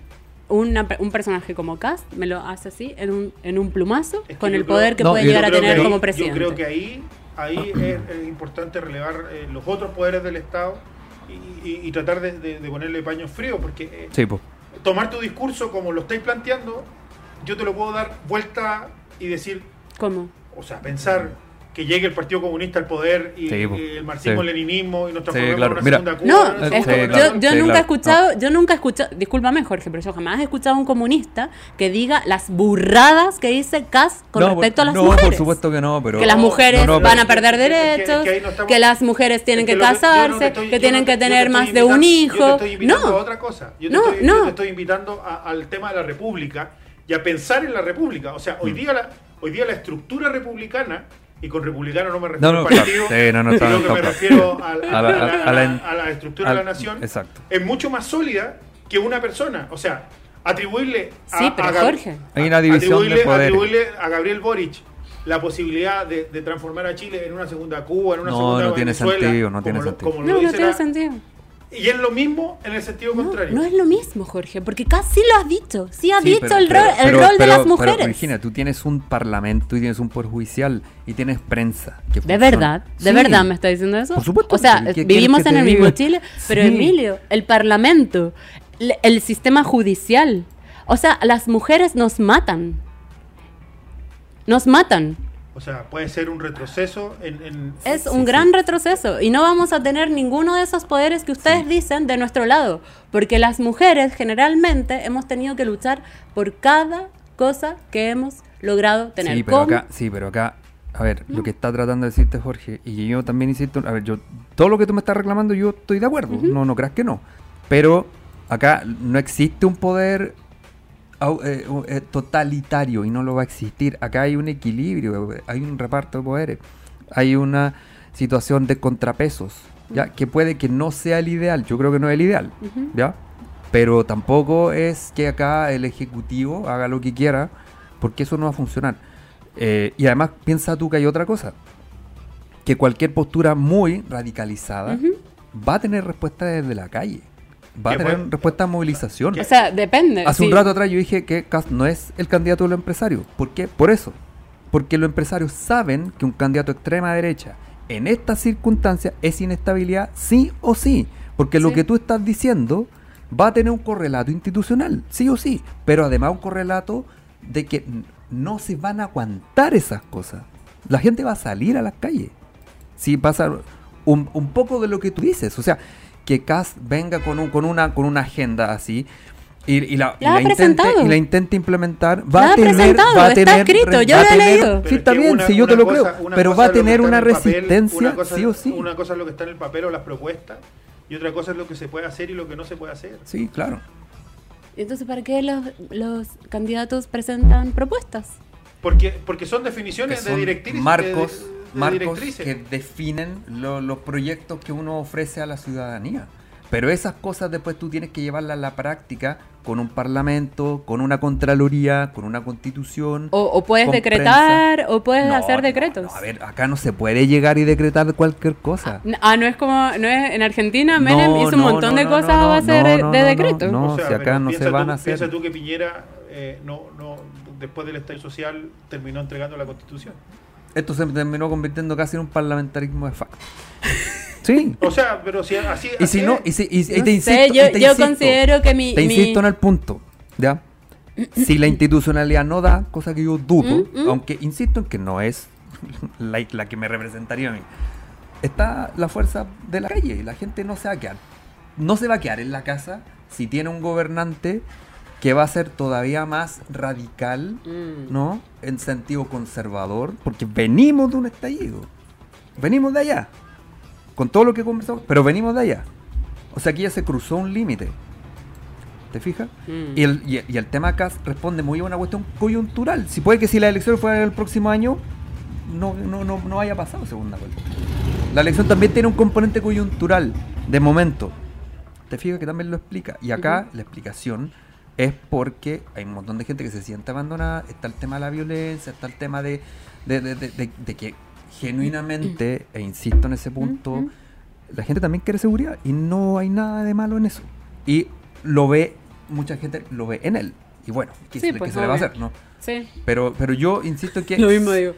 una un personaje como Cast me lo hace así en un, en un plumazo Es que con el creo- poder que No, puede llegar a tener ahí- como presidente. Yo creo que ahí, ahí es, es importante relevar eh, los otros poderes del Estado y, y- y tratar de, de- de ponerle paños fríos, porque eh, Sí, tomar tu discurso como lo estáis planteando, yo te lo puedo dar vuelta y decir, ¿Cómo? o sea, pensar que llegue el Partido Comunista al poder y, Sí, el marxismo, Sí. el leninismo y nos Sí, transformemos claro. en una Mira. segunda No, Cuba, una es- Sí, yo, Sí, nunca he escuchado, yo nunca he escuchado, discúlpame Jorge, pero yo jamás he escuchado a un comunista que diga las burradas que dice Cast con No, respecto a las no, mujeres. por supuesto que no, pero... que las mujeres No, no, van a perder es que- es que- derechos, es que ahí no estamos- que las mujeres tienen Es que, no casarse, estoy- que tienen no que tener te más de un invitando- Yo te hijo. estoy invitando No, a otra cosa. Yo te, No, estoy, yo no. te estoy invitando a- al tema de la República y a pensar en la República. O sea, hoy Mm. día la, hoy día la estructura republicana, y con republicano no me No, refiero no, al claro. partido, Sí, no, no, sino que me claro. refiero al- A a, la- la, a a la- la- a la estructura al- de la nación. exacto. Es mucho más sólida que una persona. O sea, atribuirle a, Sí, pero Jorge. Hay una división de atribuirle, a Gabriel Boric la posibilidad de, de transformar a Chile en una segunda Cuba, en una No, segunda no tiene Venezuela, sentido, no tiene como lo- sentido. como no, no tiene la- sentido. Y es lo mismo en el sentido No, contrario. no es lo mismo, Jorge, porque casi lo has dicho. Sí has Sí, dicho pero- el pero- rol, el pero- rol de pero- las pero, mujeres. Virginia, tú tienes un parlamento y tienes un poder judicial y tienes prensa. que De verdad, de Sí. verdad me está diciendo eso. Por supuesto. O sea, ¿Qué quieres vivimos en el mismo diga? Chile, pero Sí. Emilio, el parlamento, el sistema judicial, o sea, las mujeres nos matan. Nos matan. O sea, puede ser un retroceso en... en- Es un gran retroceso y no vamos a tener ninguno de esos poderes que ustedes dicen de nuestro lado, porque las mujeres generalmente hemos tenido que luchar por cada cosa que hemos logrado tener. Sí, pero ¿Cómo? acá, sí, pero acá, a ver, lo que está tratando de decirte Jorge, y yo también insisto, a ver, yo, todo lo que tú me estás reclamando, yo estoy de acuerdo, no, no creas que no. Pero acá no existe un poder totalitario y no lo va a existir. Acá hay un equilibrio, hay un reparto de poderes, hay una situación de contrapesos, ¿ya? Que puede que no sea el ideal, yo creo que no es el ideal. ¿ya? Pero tampoco es que acá el Ejecutivo haga lo que quiera, porque eso no va a funcionar. Eh, y además piensa tú que hay otra cosa, que cualquier postura muy radicalizada va a tener respuesta desde la calle. Va a tener respuesta a movilización. O sea, depende. Hace un rato atrás yo dije que Cast no es el candidato de los empresarios. ¿Por qué? Por eso. Porque los empresarios saben que un candidato extrema derecha en estas circunstancias es inestabilidad sí o sí. Porque lo que tú estás diciendo va a tener un correlato institucional, sí o sí. Pero además un correlato de que no se van a aguantar esas cosas. La gente va a salir a las calles. Si pasa un, un poco de lo que tú dices. O sea, que Cast venga con, un, con, una, con una agenda así y, la, intente, y, la, intente, implementar, va a tener, va a tener, está escrito, yo lo he leído. Sí, está bien, sí, yo te lo creo, pero va a tener una resistencia, sí o sí. Una cosa es lo que está en el papel o las propuestas, y otra cosa es lo que se puede hacer y lo que no se puede hacer. Sí, claro. Entonces, ¿para qué los, los candidatos presentan propuestas? Porque, porque son definiciones de directrices. Marcos, marcos que definen los proyectos que uno ofrece a la ciudadanía. Pero esas cosas después tú tienes que llevarlas a la práctica con un parlamento, con una contraloría, con una constitución. O, puedes decretar o puedes hacer decretos. a ver, acá no se puede llegar y decretar cualquier cosa. Ah, ah no es como, no es en Argentina, Menem hizo un montón de cosas a base de, decretos. No, si acá no se van a hacer. Piensa tú que Piñera, eh, no, no, después del Estado Social, terminó entregando la constitución. Esto se terminó convirtiendo casi en un parlamentarismo de facto. Sí. O sea, pero si así. Y si no, y, si, y, te insisto, sé, yo, yo considero que mi. Te insisto en el punto, ¿ya? Si la institucionalidad no da, cosa que yo dudo, mm, mm. aunque insisto en que no es la, la, que me representaría a mí, está la fuerza de la calle y la gente no se va a quedar. No se va a quedar en la casa si tiene un gobernante que va a ser todavía más radical, mm. ¿no? En sentido conservador, porque venimos de un estallido. Venimos de allá con todo lo que conversamos, pero venimos de allá. O sea, aquí ya se cruzó un límite. ¿Te fijas? Mm. Y, el, y, el tema acá responde muy a una cuestión coyuntural. Si puede que si la elección fuera el próximo año, no, no, no, no haya pasado segunda vuelta. La elección también tiene un componente coyuntural, de momento. ¿Te fijas que también lo explica? Y acá la explicación es porque hay un montón de gente que se siente abandonada, está el tema de la violencia, está el tema de, de, de, de que genuinamente, e insisto en ese punto, la gente también quiere seguridad y no hay nada de malo en eso. Y lo ve, mucha gente lo ve en él. Y bueno, ¿qué, se, pues, le va a hacer? ¿no? Sí. Pero, pero yo insisto que... lo mismo digo.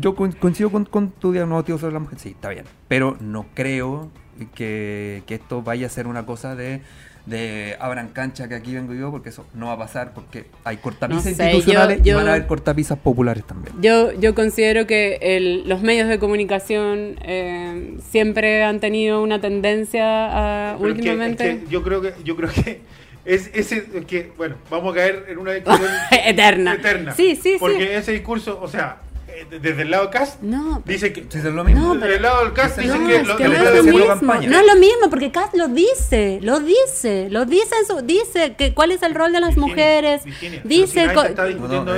yo coincido con, con, tu diagnóstico sobre la mujer. Sí, está bien. Pero no creo que, que esto vaya a ser una cosa de de abran cancha que aquí vengo yo, porque eso no va a pasar, porque hay cortapisas institucionales y van a haber cortapisas populares también. Yo, yo considero que el, los medios de comunicación eh, siempre han tenido una tendencia a últimamente. yo creo que yo creo que es ese que bueno vamos a caer en una discusión eterna eterna sí sí porque ese discurso o sea desde el lado de Cast no, dice que es lo mismo. desde el lado del Cast dice que, lo, que no, es lo mismo, no es lo mismo porque Cast lo dice lo dice lo dice dice que cuál es el rol de las mujeres dice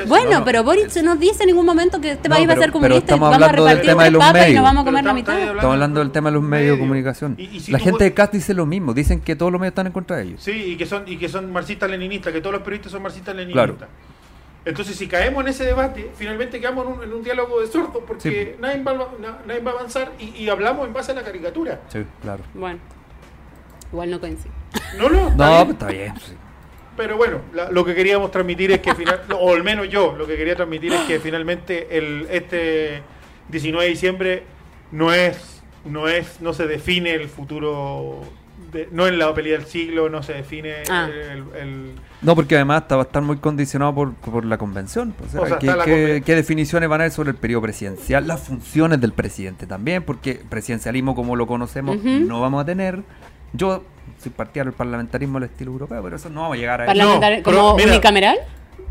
bueno pero Boris no dice en ningún momento que este país va a ser comunista y vamos a repartir un papas y nos vamos a comer la mitad. estamos hablando del tema de los medios de comunicación. La gente de Cast dice lo mismo dicen que todos los medios están en contra de ellos. Sí y que son y que son marxistas leninistas que todos los periodistas son marxistas leninistas entonces, si caemos en ese debate, finalmente quedamos en un, diálogo de sordos porque nadie, va, nadie, va, a avanzar y, hablamos en base a la caricatura. Sí, claro. Bueno, igual no coincide. No, no. no, está bien. Pero bueno, lo que queríamos transmitir es que, final, o al menos yo, lo que quería transmitir es que finalmente el, este 19 de diciembre no es, no es, no se define el futuro no en la pelea del siglo, no se define ah. el, No, porque además va a estar muy condicionado por, la convención. Pues, ¿qué, definiciones van a haber sobre el periodo presidencial? Las funciones del presidente también, porque presidencialismo como lo conocemos no vamos a tener. Yo soy partidario del parlamentarismo al estilo europeo, pero eso no vamos a llegar a eso. ¿Como unicameral?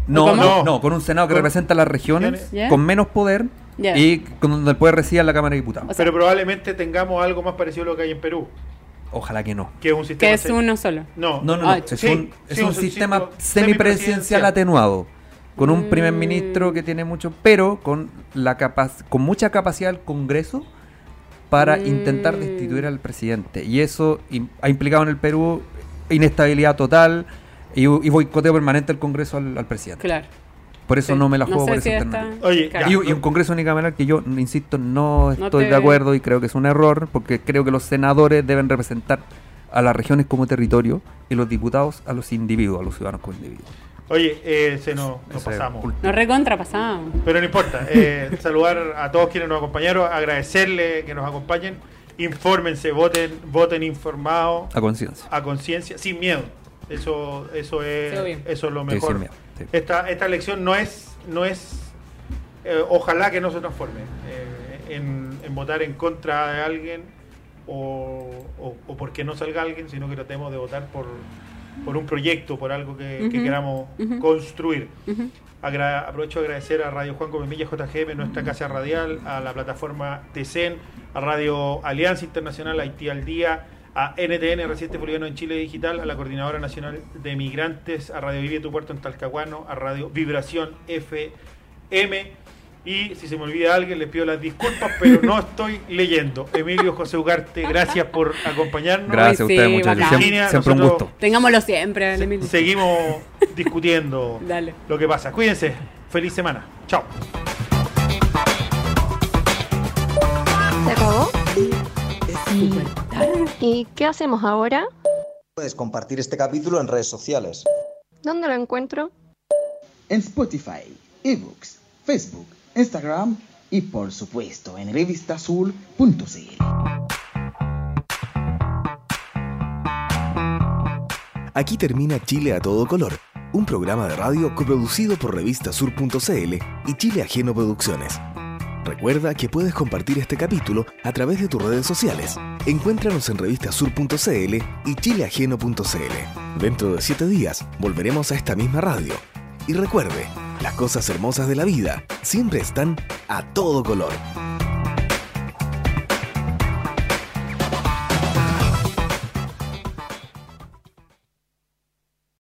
No, no, no, con un Senado que representa las regiones, con menos poder y con donde el poder reside la Cámara de Diputados. pero probablemente tengamos algo más parecido a lo que hay en Perú. Ojalá que no. Que es un sistema. es uno solo. No, no, no. es, un, es un, sistema semipresidencial atenuado. Con un primer mm. ministro que tiene mucho, pero con, la capaz, con mucha capacidad del Congreso para mm. intentar destituir al presidente. Y eso ha implicado en el Perú inestabilidad total y, y boicoteo permanente del Congreso al, presidente. Claro. Por eso Sí. no me la No juego sé por si ese está- alternativa. Oye. Y, y un Congreso unicameral que yo, insisto, no No estoy te- de acuerdo y creo que es un error, porque creo que los senadores deben representar a las regiones como territorio y los diputados a los individuos, a los ciudadanos como individuos. Oye, eh, se nos, nos pasamos. Nos recontrapasamos. Pero no importa. eh, saludar a todos quienes nos acompañaron, agradecerle que nos acompañen. Infórmense, voten, voten informados, A conciencia. a conciencia, sin miedo. Eso, eso es, eso es lo mejor. sí. Esta, esta elección no es, no es, eh, ojalá que no se transforme eh, en, en votar en contra de alguien o, o, o porque no salga alguien, sino que tratemos de votar por, por un proyecto, por algo que, queramos construir. Agra- aprovecho de agradecer a Radio Juan Comemilla JGM, nuestra casa radial, a la plataforma TECEN, a Radio Alianza Internacional, Haití al Día, a NTN, Residente Boliviano en Chile Digital, a la Coordinadora Nacional de Migrantes, a Radio Vive Tu Puerto en Talcahuano, a Radio Vibración FM. Y si se me olvida alguien, les pido las disculpas, pero no estoy leyendo. Emilio José Ugarte, gracias por acompañarnos. Gracias a sí, ustedes, muchachos. bacán. Siempre, Virginia, siempre un gusto. Tengámoslo siempre, Se- Emilio. seguimos discutiendo Dale. lo que pasa. Cuídense. Feliz semana. Chao. ¿Se acabó? ¿Y qué hacemos ahora? Puedes compartir este capítulo en redes sociales. ¿Dónde lo encuentro? En Spotify, eBooks, Facebook, Instagram y por supuesto en revistasul.cl. Aquí termina Chile a todo color, un programa de radio coproducido por revistasur.cl y Chile Ajeno Producciones. Recuerda que puedes compartir este capítulo a través de tus redes sociales. Encuéntranos en revistasur.cl y chileajeno.cl. Dentro de siete días volveremos a esta misma radio. Y recuerde, las cosas hermosas de la vida siempre están a todo color.